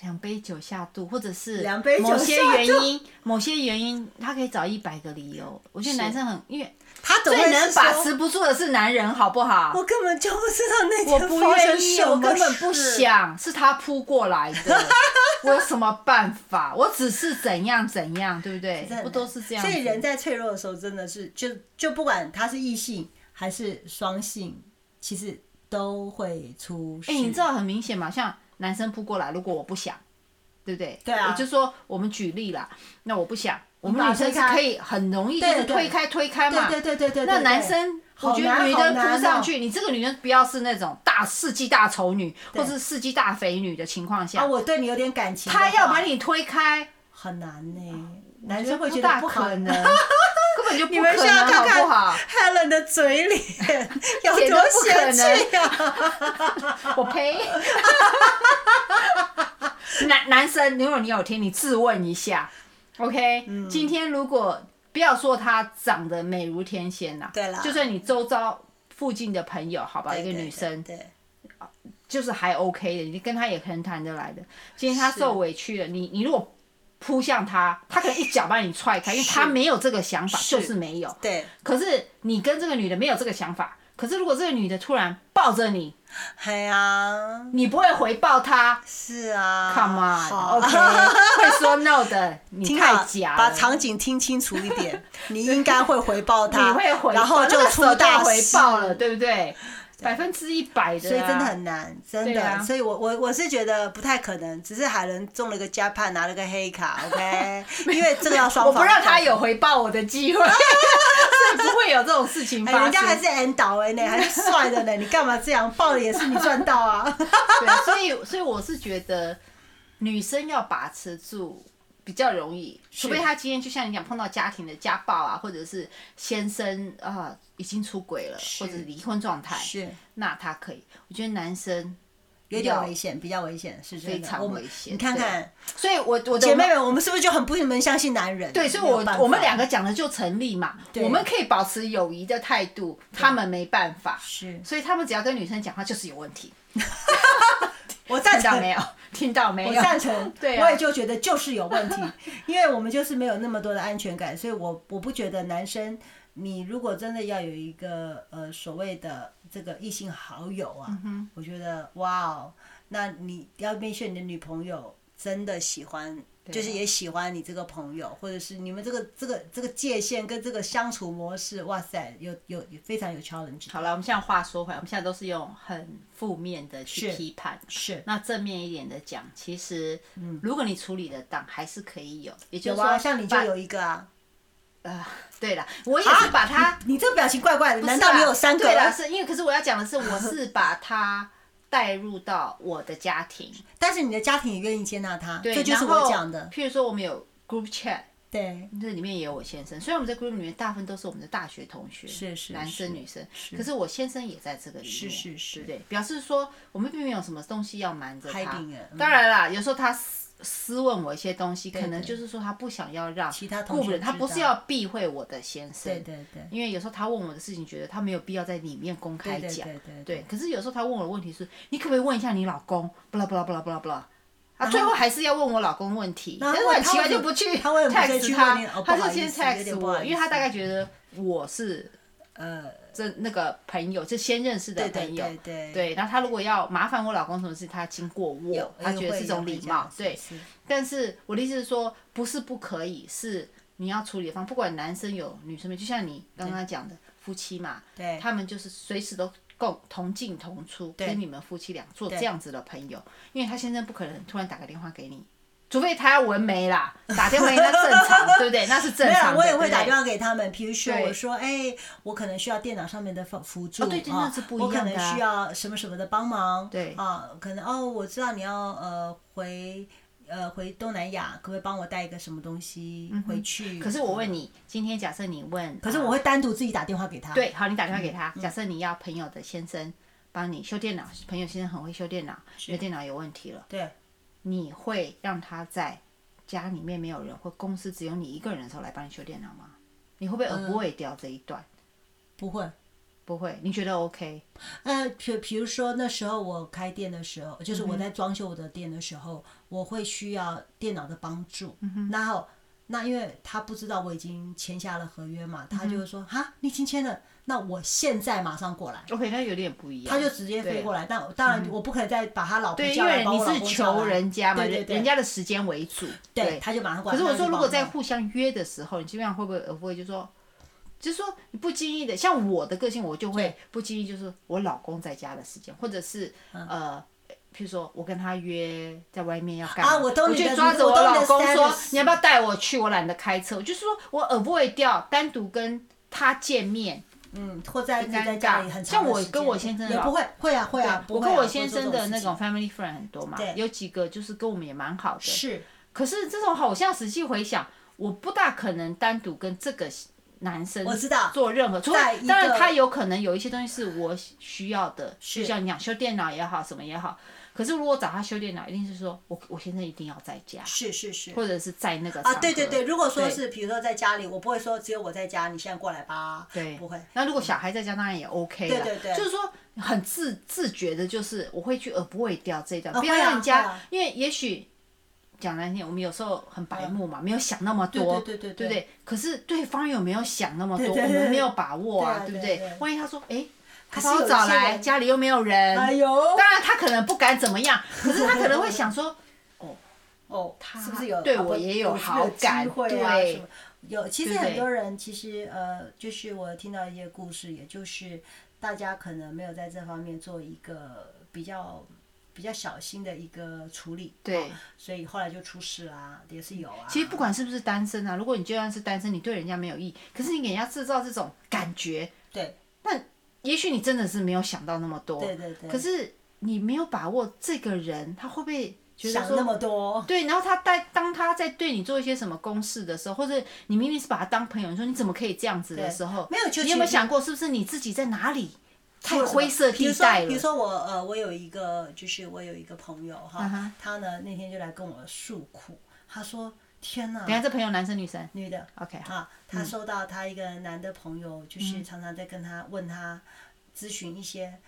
两杯酒下肚，或者是某些原因，某些原因，他可以找一百个理由。我觉得男生很，因为他最能把持不住的是男人，好不好？我根本就不知道那天发生什么事。我根本不想，是他扑过来的。我有什么办法？我只是怎样怎样，对不对？不都是这样？所以人在脆弱的时候，真的是就就不管他是异性。还是双性，其实都会出事。哎、欸，你知道很明显嘛？像男生扑过来，如果我不想，对不对？对啊。我就说我们举例啦，那我不想，我们女生是可以很容易就是推开推开嘛。对对对对对。那男生，我觉得女的扑上去，你这个女人不要是那种大世纪大丑女，或是世纪大肥女的情况下。啊，我对你有点感情。他要把你推开，很难呢。男生会觉得不可 能。根本就你们需要看看 Helen 的嘴脸 有多嫌弃啊！我呸！男男生，如果你有听，你自问一下，OK？、嗯、今天如果不要说她长得美如天仙呐，对啦，就算你周遭附近的朋友，好吧，一个女生，对，对，就是还 OK 的，你跟她也很谈得来的。今天她受委屈了，你你如果。扑向他，他可能一脚把你踹开，因为他没有这个想法，就是没有。对。可是你跟这个女的没有这个想法，可是如果这个女的突然抱着你，哎呀，你不会回报她。是啊。Come on，OK，会说 no 的，你太假。把场景听清楚一点，你应该会回报他。你会回，然后就出大回报了，对不对？百分之一百的，所以真的很难，真的。所以我我我是觉得不太可能，只是海伦中了个 Japan 拿了个黑卡，OK，因为这个要双方。我不让他有回报我的机会，所以不会有这种事情发生。人家还是 N 导哎呢，还是帅的呢，你干嘛这样报的也是你赚到啊？对，所以所以我是觉得女生要把持住。比较容易，除非他今天就像你讲碰到家庭的家暴啊，或者是先生啊、呃、已经出轨了，或者是离婚状态，是那他可以。我觉得男生有点危险，比较危险，是非常危险。你看看，所以我我姐妹们，我们是不是就很不能相信男人？对，所以我我们两个讲的就成立嘛。我们可以保持友谊的态度，他们没办法。是，所以他们只要跟女生讲话就是有问题。我赞成没有？听到没有？我赞成。对、啊，我也就觉得就是有问题，因为我们就是没有那么多的安全感，所以我我不觉得男生，你如果真的要有一个呃所谓的这个异性好友啊，嗯、我觉得哇哦，那你要面对你的女朋友真的喜欢。就是也喜欢你这个朋友，或者是你们这个这个这个界限跟这个相处模式，哇塞，有有非常有 challenge。好了，我们现在话说回来，我们现在都是用很负面的去批判，是。那正面一点的讲，其实，嗯，如果你处理得当，还是可以有。也就是说，啊，像你就有一个啊。呃，对了，我也是把他，你这个表情怪怪的，难道你有三个？对了，是因为可是我要讲的是，我是把他。带入到我的家庭，但是你的家庭也愿意接纳他，对，这就是我讲的。譬如说，我们有 group chat，对，这里面也有我先生。虽然我们在 group 里面大部分都是我们的大学同学，是是男生女生，可是我先生也在这个里面，是是是，对，表示说我们并没有什么东西要瞒着他。当然啦，有时候他。私问我一些东西，可能就是说他不想要让其他同学，他不是要避讳我的先生，对对对，因为有时候他问我的事情，觉得他没有必要在里面公开讲，对。可是有时候他问我的问题是，你可不可以问一下你老公？不啦不啦不啦不啦不啦，啊，最后还是要问我老公问题，但是很奇怪就不去 text 他，他是先 text 我，因为他大概觉得我是呃。这那个朋友，就先认识的朋友，对，对，对，对，然后他如果要麻烦我老公什么事，他经过我，他觉得是种礼貌，对。但是我的意思是说，不是不可以，是你要处理的方，不管男生有女生没，就像你刚刚讲的夫妻嘛，对，他们就是随时都共同进同出，跟你们夫妻俩做这样子的朋友，因为他先生不可能突然打个电话给你。除非他要纹眉啦，打电话那正常，对不对？那是正常的。没有，我也会打电话给他们。比如说，我说，哎，我可能需要电脑上面的辅辅助啊，我可能需要什么什么的帮忙。对啊，可能哦，我知道你要呃回呃回东南亚，可不可以帮我带一个什么东西回去？可是我问你，今天假设你问，可是我会单独自己打电话给他。对，好，你打电话给他。假设你要朋友的先生帮你修电脑，朋友先生很会修电脑，你的电脑有问题了。对。你会让他在家里面没有人，或公司只有你一个人的时候来帮你修电脑吗？你会不会 avoid 掉这一段？嗯、不会，不会。你觉得 OK？呃，比比如说那时候我开店的时候，就是我在装修我的店的时候，嗯、我会需要电脑的帮助，嗯、然后那因为他不知道我已经签下了合约嘛，他就会说哈、嗯，你已经签了。那我现在马上过来。OK，那有点不一样。他就直接飞过来，但当然我不可能再把他老婆叫来，对，因为你是求人家嘛，人人家的时间为主。对，他就马上过来。可是我说，如果在互相约的时候，你基本上会不会不会就说，就是说你不经意的，像我的个性，我就会不经意，就是我老公在家的时间，或者是呃，譬如说我跟他约在外面要干嘛，我就抓着我老公说，你要不要带我去？我懒得开车，我就是说我 avoid 掉单独跟他见面。嗯，或在在家里很长像我跟我先生也不会会啊会啊，我跟我先生的那种 family friend 很多嘛，有几个就是跟我们也蛮好的。是，可是这种好像实际回想，我不大可能单独跟这个男生我知道做任何，当然他有可能有一些东西是我需要的，就像你讲修电脑也好，什么也好。可是如果找他修电脑，一定是说我我现在一定要在家，是是是，或者是在那个啊，对对对。如果说是比如说在家里，我不会说只有我在家，你现在过来吧，对，不会。那如果小孩在家，当然也 OK 了，对对对，就是说很自自觉的，就是我会去而不会掉这一段，不要让人家，因为也许讲难听，我们有时候很白目嘛，没有想那么多，对对对对对。可是对方有没有想那么多？我们没有把握啊，对不对？万一他说哎。他把我找来，家里又没有人。哎呦！当然他可能不敢怎么样，可是他可能会想说，哦哦，他是不是有对我也有好感？对，有。其实很多人其实呃，就是我听到一些故事，也就是大家可能没有在这方面做一个比较比较小心的一个处理，对，所以后来就出事啦，也是有啊。其实不管是不是单身啊，如果你就算是单身，你对人家没有意，可是你给人家制造这种感觉，对，那也许你真的是没有想到那么多，对对对。可是你没有把握这个人他会不会觉得说想那么多？对，然后他在当他在对你做一些什么公事的时候，或者你明明是把他当朋友，你说你怎么可以这样子的时候，没有就，你有没有想过是不是你自己在哪里？太灰色地带了。比如说我呃，我有一个就是我有一个朋友哈，uh huh. 他呢那天就来跟我诉苦，他说天哪！等下这朋友男生女生？女的。OK 哈，他收到他一个男的朋友，就是常常在跟他问他咨询一些。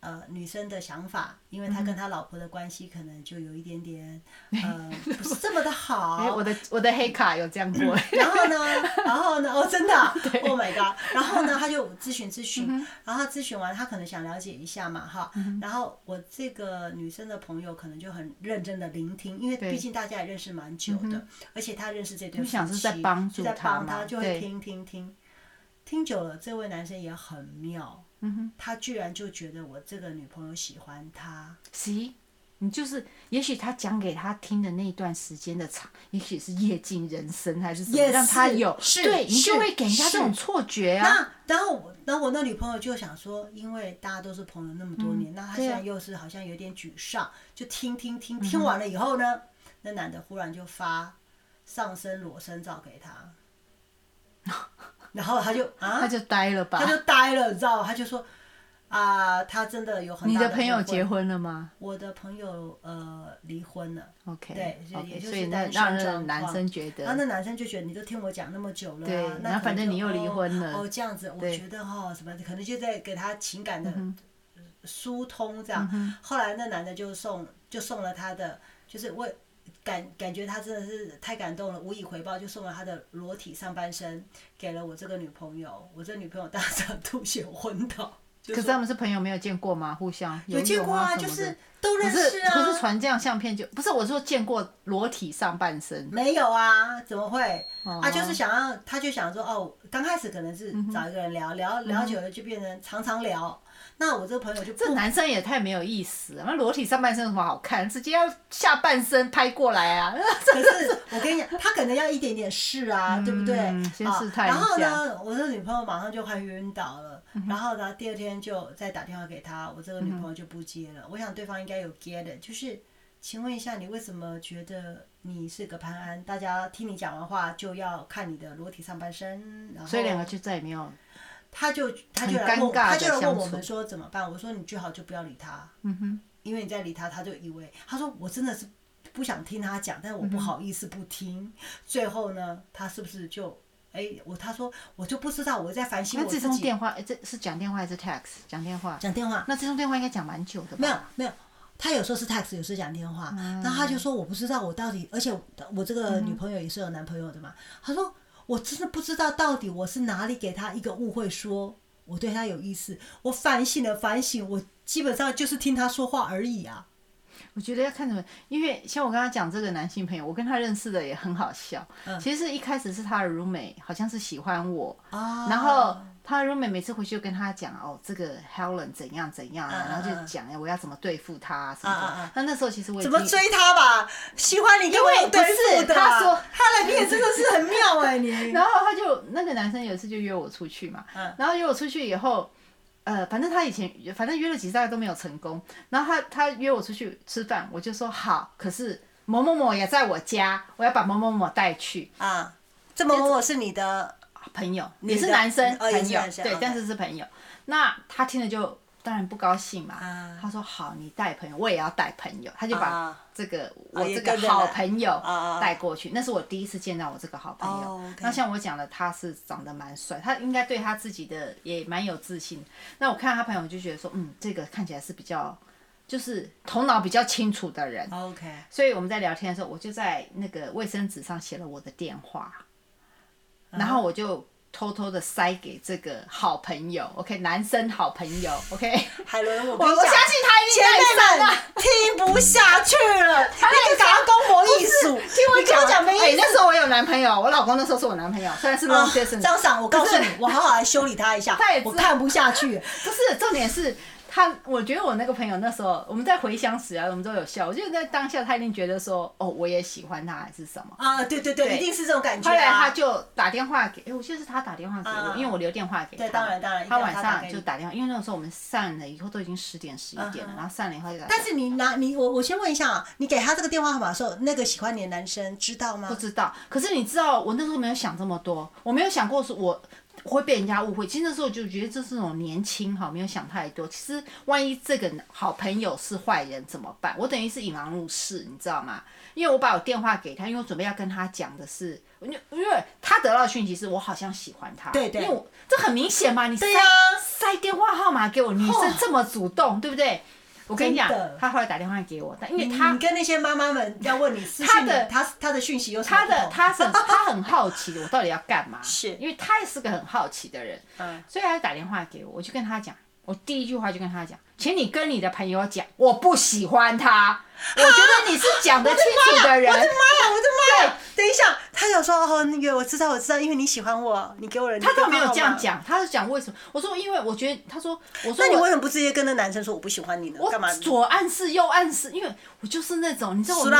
呃，女生的想法，因为他跟他老婆的关系可能就有一点点，呃，不是这么的好。哎，我的我的黑卡有这样过。然后呢，然后呢，哦，真的对，Oh my god！然后呢，他就咨询咨询，嗯、然后他咨询完，他可能想了解一下嘛，哈。嗯、然后我这个女生的朋友可能就很认真的聆听，因为毕竟大家也认识蛮久的，而且他认识这对夫妻，想是在帮助他，在帮他就会听听听，听久了，这位男生也很妙。嗯哼，他居然就觉得我这个女朋友喜欢他。行，你就是，也许他讲给他听的那一段时间的长，也许是夜尽人生，还是什么，yes, 让他有，是对，是你就会给人家这种错觉啊。那然后，然后我那女朋友就想说，因为大家都是朋友那么多年，嗯、那他现在又是好像有点沮丧，啊、就听听听听完了以后呢，嗯、那男的忽然就发上身裸身照给他。然后他就啊，他就呆了吧，他就呆了，你知道吗？他就说啊，他真的有很大的。你的朋友结婚了吗？我的朋友呃离婚了。OK。对，也就是所以那让那男生觉得，然后那男生就觉得你都听我讲那么久了，对，那反正你又离婚了。哦，这样子，我觉得哈，什么可能就在给他情感的疏通这样。后来那男的就送就送了他的，就是为。感感觉他真的是太感动了，无以回报，就送了他的裸体上半身给了我这个女朋友。我这女朋友当场吐血昏倒。可是他们是朋友，没有见过吗？互相有，有见过啊，就是都认识啊。不是传这样相片就不是，我说见过裸体上半身。没有啊，怎么会？他、哦啊、就是想要，他就想说哦，刚开始可能是找一个人聊、嗯、聊聊久了，就变成常常聊。那我这个朋友就这男生也太没有意思了，那裸体上半身有什么好看？直接要下半身拍过来啊！可是我跟你讲，他可能要一点点试啊，嗯、对不对？先试探一下。然后呢，我这女朋友马上就快晕倒了，嗯、然后呢，第二天就再打电话给他，我这个女朋友就不接了。嗯、我想对方应该有 get，就是，请问一下，你为什么觉得你是个潘安？大家听你讲完话就要看你的裸体上半身，然后所以两个就再也没有。他就他就来问，他就来问我们说怎么办？我说你最好就不要理他，嗯哼，因为你再理他，他就以为他说我真的是不想听他讲，但是我不好意思不听。嗯、最后呢，他是不是就哎我他说我就不知道，我在反省我自己。那这通电话这是讲电话还是 text？讲电话。讲电话。那这通电话应该讲蛮久的吧？没有没有，他有时候是 text，有时候讲电话。那、嗯、他就说我不知道我到底，而且我这个女朋友也是有男朋友的嘛。嗯、他说。我真的不知道到底我是哪里给他一个误会，说我对他有意思。我反省了反省，我基本上就是听他说话而已啊。我觉得要看什么，因为像我刚刚讲这个男性朋友，我跟他认识的也很好笑。嗯、其实是一开始是他的 roommate，好像是喜欢我，啊、然后。他的 roommate 每次回去就跟他讲哦，这个 Helen 怎样怎样啊，然后就讲我要怎么对付他什么的。那那时候其实我怎么追他吧，喜欢你就会对付的。他说他来你也真的是很妙哎你。然后他就那个男生有一次就约我出去嘛，然后约我出去以后，呃，反正他以前反正约了几次都没有成功。然后他他约我出去吃饭，我就说好，可是某某某也在我家，我要把某某某带去啊。这某某某是你的。朋友也是男生朋友，对，但是是朋友。那他听了就当然不高兴嘛。他说：“好，你带朋友，我也要带朋友。”他就把这个我这个好朋友带过去。那是我第一次见到我这个好朋友。那像我讲的，他是长得蛮帅，他应该对他自己的也蛮有自信。那我看他朋友就觉得说：“嗯，这个看起来是比较就是头脑比较清楚的人。” OK。所以我们在聊天的时候，我就在那个卫生纸上写了我的电话。然后我就偷偷的塞给这个好朋友，OK，男生好朋友，OK。海伦，我我相信他一定太了，听不下去了，他那个搞公模艺术，听我讲没意思。哎，那时候我有男朋友，我老公那时候是我男朋友，虽然是 long distance。张桑，我告诉你，我好好来修理他一下，我看不下去。不是，重点是。他，我觉得我那个朋友那时候，我们在回想时啊，我们都有笑。我觉得在当下，他一定觉得说，哦，我也喜欢他，还是什么啊？对对对，对一定是这种感觉、啊。后来他就打电话给，哎，我记得是他打电话给我，啊、因为我留电话给他。对，当然当然。他晚上就打电话，因为那个时候我们散了以后都已经十点十一点了，啊、然后散了以后就打。但是你拿你我我先问一下啊，你给他这个电话号码的时候，那个喜欢你的男生知道吗？不知道。可是你知道，我那时候没有想这么多，我没有想过是我。会被人家误会，其实那时候就觉得这是那种年轻哈，没有想太多。其实万一这个好朋友是坏人怎么办？我等于是引狼入室，你知道吗？因为我把我电话给他，因为我准备要跟他讲的是，因为因为他得到的讯息是我好像喜欢他，对对，因为我这很明显嘛，你塞、啊、塞电话号码给我，女生这么主动，对不对？我跟你讲，他后来打电话给我，但因为他你跟那些妈妈们要问你私讯的，他他的讯息有什么？他的他很他很好奇我到底要干嘛？是因为他也是个很好奇的人，嗯，所以他就打电话给我，我就跟他讲，我第一句话就跟他讲，请你跟你的朋友讲，我不喜欢他。我觉得你是讲得清楚的人。我的妈呀！我的妈呀！等一下，他有说哦，那个我知道，我知道，因为你喜欢我，你给我人。他倒没有这样讲，他是讲为什么？我说因为我觉得，他说我说那你为什么不直接跟那男生说我不喜欢你呢？我干嘛？左暗示右暗示，因为我就是那种你知道我经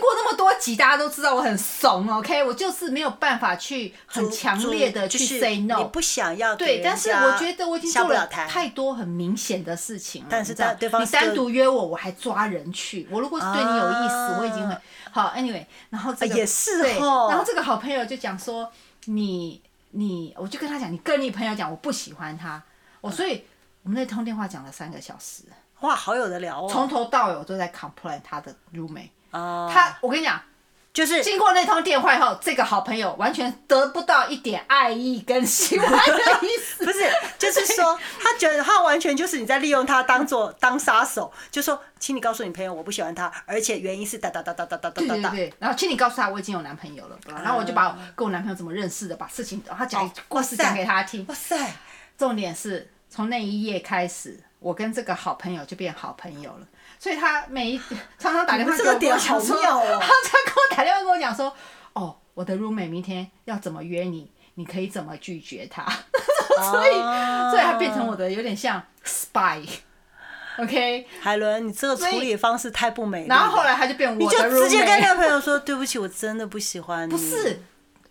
过那么多集，大家都知道我很怂，OK？我就是没有办法去很强烈的去 say no。你不想要对，但是我觉得我已经做了太多很明显的事情了。但是在对方你单独约我，我还抓人去。我如果是对你有意思，啊、我已经会好。Anyway，然后这个也是对，然后这个好朋友就讲说你你，我就跟他讲，你跟你朋友讲，我不喜欢他。我、嗯、所以我们那通电话讲了三个小时，哇，好有的聊哦。从头到尾我都在 complain 他的 roommate。哦，他我跟你讲。就是经过那通电话以后，这个好朋友完全得不到一点爱意跟喜欢的意思。不是，就是说他觉得他完全就是你在利用他当做 当杀手，就说，请你告诉你朋友我不喜欢他，而且原因是哒哒哒哒哒哒哒哒哒。对，然后请你告诉他我已经有男朋友了，然后我就把我跟我男朋友怎么认识的，把事情他讲故事讲给他听。哇塞！重点是从那一夜开始，我跟这个好朋友就变好朋友了。所以他每一 常常打电话给我，讲说，他他跟我打电话跟我讲说，哦，我的 roommate 明天要怎么约你，你可以怎么拒绝他。所以，所以他变成我的有点像 spy。OK，海伦，你这个处理方式太不美。然后后来他就变我的 roommate，你就直接跟那个朋友说，对不起，我真的不喜欢你。不是。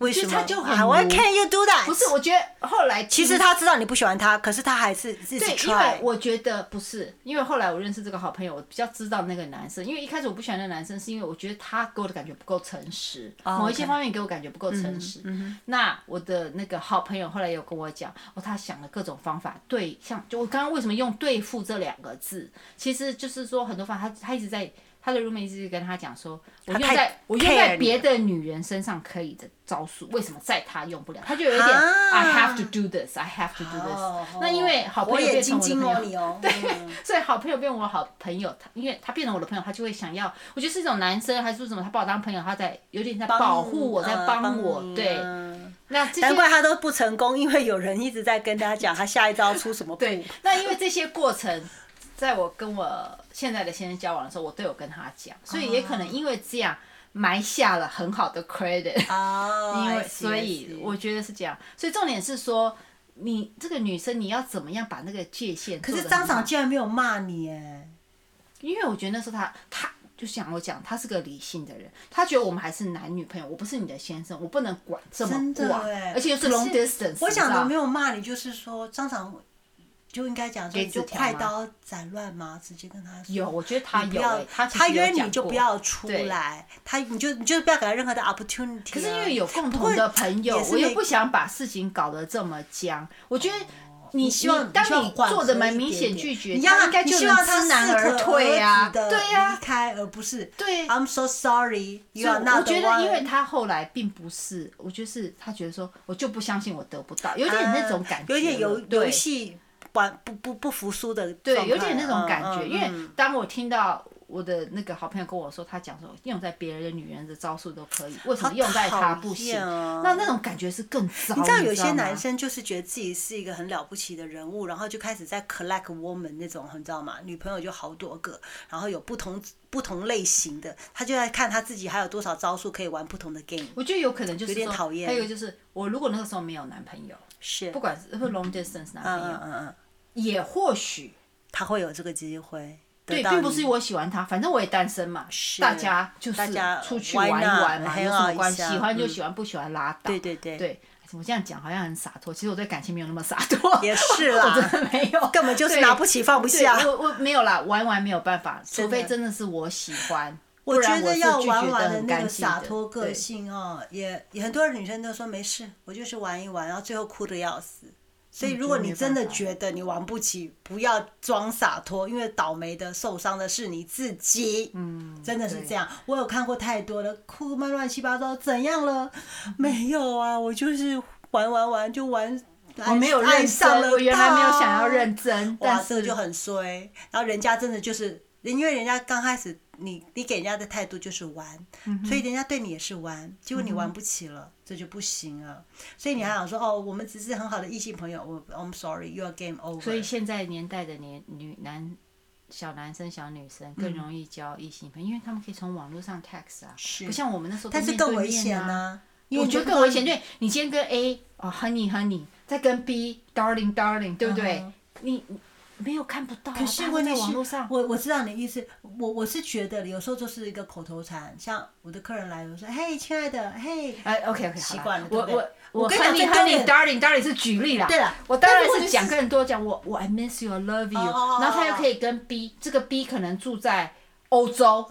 为什么？他就很 Why can't you do that？不是，我觉得后来其实他知道你不喜欢他，可是他还是自己 try。对，因为我觉得不是，因为后来我认识这个好朋友，我比较知道那个男生。因为一开始我不喜欢那个男生，是因为我觉得他给我的感觉不够诚实，oh. 某一些方面给我感觉不够诚实。那我的那个好朋友后来有跟我讲，哦，他想了各种方法，对，像就我刚刚为什么用对付这两个字，其实就是说很多方法，他他一直在。他的 roommate 一直跟他讲说，我用在我用在别的女人身上可以的招数，为什么在他用不了？他就有一点、啊、I have to do this, I have to do this。哦、那因为好朋友变成我的朋友，哦、对，嗯、所以好朋友变我好朋友，他因为他变成我的朋友，他就会想要，我觉得是一种男生还是说什么，他把我当朋友，他在有点在保护我，在帮我，对。那难怪他都不成功，因为有人一直在跟他讲他下一招出什么。对，那因为这些过程。在我跟我现在的先生交往的时候，我都有跟他讲，所以也可能因为这样埋下了很好的 credit。因为所以我觉得是这样，所以重点是说，你这个女生你要怎么样把那个界限？可是张长竟然没有骂你哎，因为我觉得那时候他他就像我讲，他是个理性的人，他觉得我们还是男女朋友，我不是你的先生，我不能管这么广，而且又是 long distance。我想的没有骂你，就是说张长。就应该讲说，你就快刀斩乱麻，直接跟他说。有，我觉得他有、欸，他他约你就不要出来，他你就你就不要给他任何的 opportunity。可是因为有共同的朋友，我又不想把事情搞得这么僵。我觉得你希望，当你做的蛮明显拒绝，你要应该就能知难而退啊，对呀，离开而不是。对，I'm so sorry。所以我觉得，因为他后来并不是，我觉得是他觉得说，我就不相信我得不到，有点那种感觉，有点游游戏。不不不不服输的，对，有点那种感觉。嗯、因为当我听到我的那个好朋友跟我说，他讲说用在别人的女人的招数都可以，为什么用在他不行？啊、那那种感觉是更糟。你知道有些男生就是觉得自己是一个很了不起的人物，然后就开始在 collect woman 那种，你知道吗？女朋友就好多个，然后有不同不同类型的，他就在看他自己还有多少招数可以玩不同的 game。我觉得有可能就是有点讨厌。还有就是我如果那个时候没有男朋友，是不管是 long distance 男朋友，嗯嗯嗯，也或许他会有这个机会。对，并不是我喜欢他，反正我也单身嘛。大家就是出去玩一玩嘛，有什么关系？喜欢就喜欢，不喜欢拉倒。对对对。对，我这样讲好像很洒脱，其实我对感情没有那么洒脱。也是啦，我真的没有，根本就是拿不起放不下。我我没有啦，玩玩没有办法，除非真的是我喜欢。我觉得要玩玩的那个洒脱个性哦，也也很多女生都说没事，我就是玩一玩，然后最后哭的要死。所以，如果你真的觉得你玩不起，不要装洒脱，因为倒霉的、受伤的是你自己。嗯，真的是这样。我有看过太多的哭嘛，乱七八糟，怎样了？没有啊，我就是玩玩玩就玩，我没有认真，我原来没有想要认真，哇，这个就很衰。然后人家真的就是，因为人家刚开始。你你给人家的态度就是玩，嗯、所以人家对你也是玩，结果你玩不起了，嗯、这就不行了。所以你还想说哦，我们只是很好的异性朋友，我 I'm sorry, you're game over。所以现在年代的年女男小男生小女生更容易交异性朋友，嗯、因为他们可以从网络上 text 啊，不像我们那时候。但是更危险啊！我觉得更危险，对，你先跟 A 哦，honey honey，再跟 B darling darling，对不对？嗯、你。没有看不到，可是问题是，我我知道你的意思，我我是觉得有时候就是一个口头禅，像我的客人来，我说嘿，亲爱的，嘿，哎，OK OK，习惯了，我我我跟你跟你 darling darling 是举例啦，对了，我当然是讲跟人多，讲我我 I miss you I love you，然后他又可以跟 B，这个 B 可能住在。欧洲，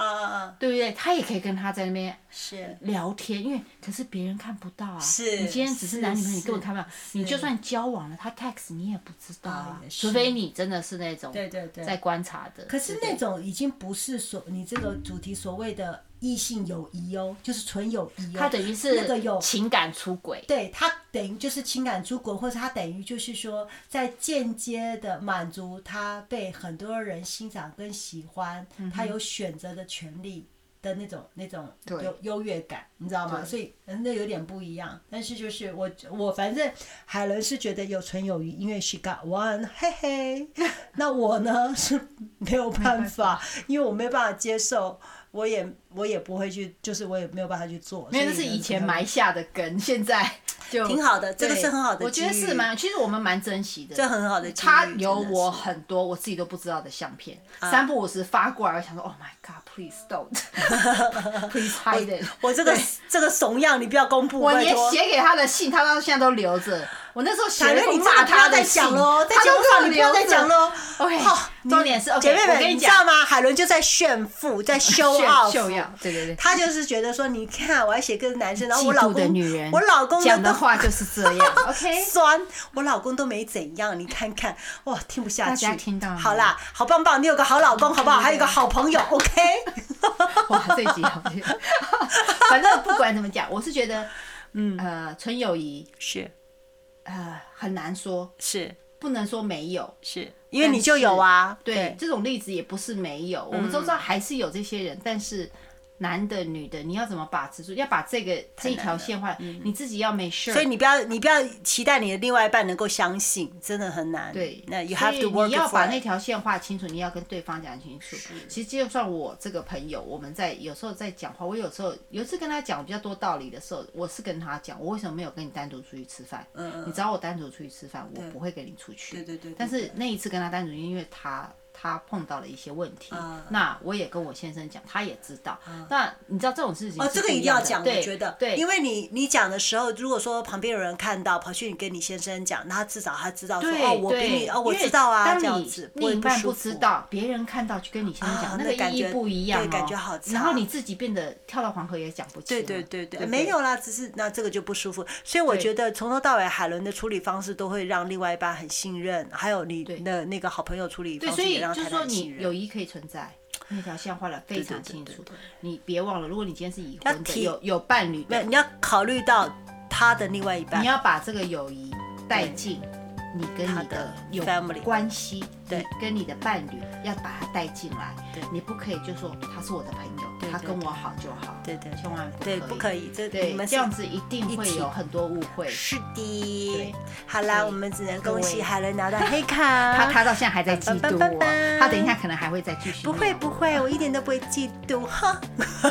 对不对？他也可以跟他在那边是聊天，因为可是别人看不到啊。是，你今天只是男女朋友，你根本看不到。你就算交往了，他 text 你也不知道啊。除非你真的是那种对对对在观察的。可是那种已经不是所你这个主题所谓的。异性友谊哦，就是纯友谊哦。他等于是那个有情感出轨，对他等于就是情感出轨，或者他等于就是说在间接的满足他被很多人欣赏跟喜欢，嗯、他有选择的权利的那种那种优优越感，你知道吗？所以那有点不一样。但是就是我我反正海伦是觉得有纯友谊，因为 she got one，嘿嘿。那我呢是没有办法，因为我没有办法接受。我也我也不会去，就是我也没有办法去做。因为那是以前埋下的根，现在 就挺好的，这个是很好的。我觉得是蛮，其实我们蛮珍惜的。这很好的。他有我很多我自己都不知道的相片，三不五时发过来，我想说，Oh my God，please don't，please hide it。我这个这个怂样，你不要公布。我连写给他的信，他到现在都留着。我那时候写了封骂他的信，他都不要再讲喽。OK，好，重点是 OK。姐妹们，你知道吗？海伦就在炫富，在 show off。秀耀，对对对。他就是觉得说，你看，我要写个男生，然后我老公，我老公讲的话就是这样。OK，酸，我老公都没怎样，你看看，哇，听不下去。听到好啦，好棒棒，你有个好老公，好不好？还有一个好朋友，OK。哇，这集好听。反正不管怎么讲，我是觉得，嗯呃，纯友谊是。呃，很难说，是不能说没有，是因为你就有啊。对，对这种例子也不是没有，嗯、我们都知道还是有这些人，但是。男的、女的，你要怎么把持住？要把这个这一条线画，你自己要 make sure。所以你不要，你不要期待你的另外一半能够相信，真的很难。对，那 you have to work 你要把那条线画清楚，你要跟对方讲清楚。其实就算我这个朋友，我们在有时候在讲话，我有时候有一次跟他讲比较多道理的时候，我是跟他讲，我为什么没有跟你单独出去吃饭？嗯，你找我单独出去吃饭，我不会跟你出去。对对对。但是那一次跟他单独，因为他。他碰到了一些问题，那我也跟我先生讲，他也知道。那你知道这种事情哦，这个一定要讲，我觉得，对，因为你你讲的时候，如果说旁边有人看到，跑去你跟你先生讲，那他至少他知道说哦，我比你哦，我知道啊，这样子，另一半不知道，别人看到去跟你先生讲，那个意义不一样，对，感觉好。然后你自己变得跳到黄河也讲不清。对对对对，没有啦，只是那这个就不舒服。所以我觉得从头到尾，海伦的处理方式都会让另外一半很信任，还有你的那个好朋友处理方式也让他很信任。友谊可以存在，那条线画的非常清楚。你别忘了，如果你今天是已婚的，有有伴侣的，你要考虑到他的另外一半。你要把这个友谊带进你跟你的有关系，对，跟你的伴侣要把他带进来，对，你不可以就说他是我的朋友，他跟我好就好，对对，千万不对，不可以，这对这样子一定会有很多误会。是的，好啦，我们只能恭喜海伦拿到黑卡，他他到现在还在嫉妒我，他等一下可能还会再继续。不会不会，我一点都不会嫉妒，哈，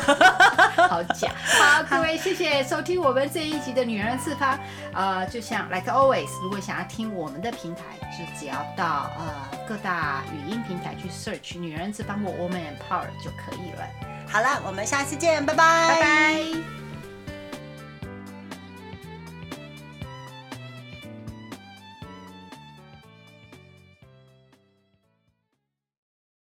好假。好，各位谢谢收听我们这一集的女人四方，呃，就像 like always，如果想要听我们的平台，就只要到呃各大语音平台去 search 女人只帮我 woman power 就可以了。好了，我们下期见，拜拜。拜拜。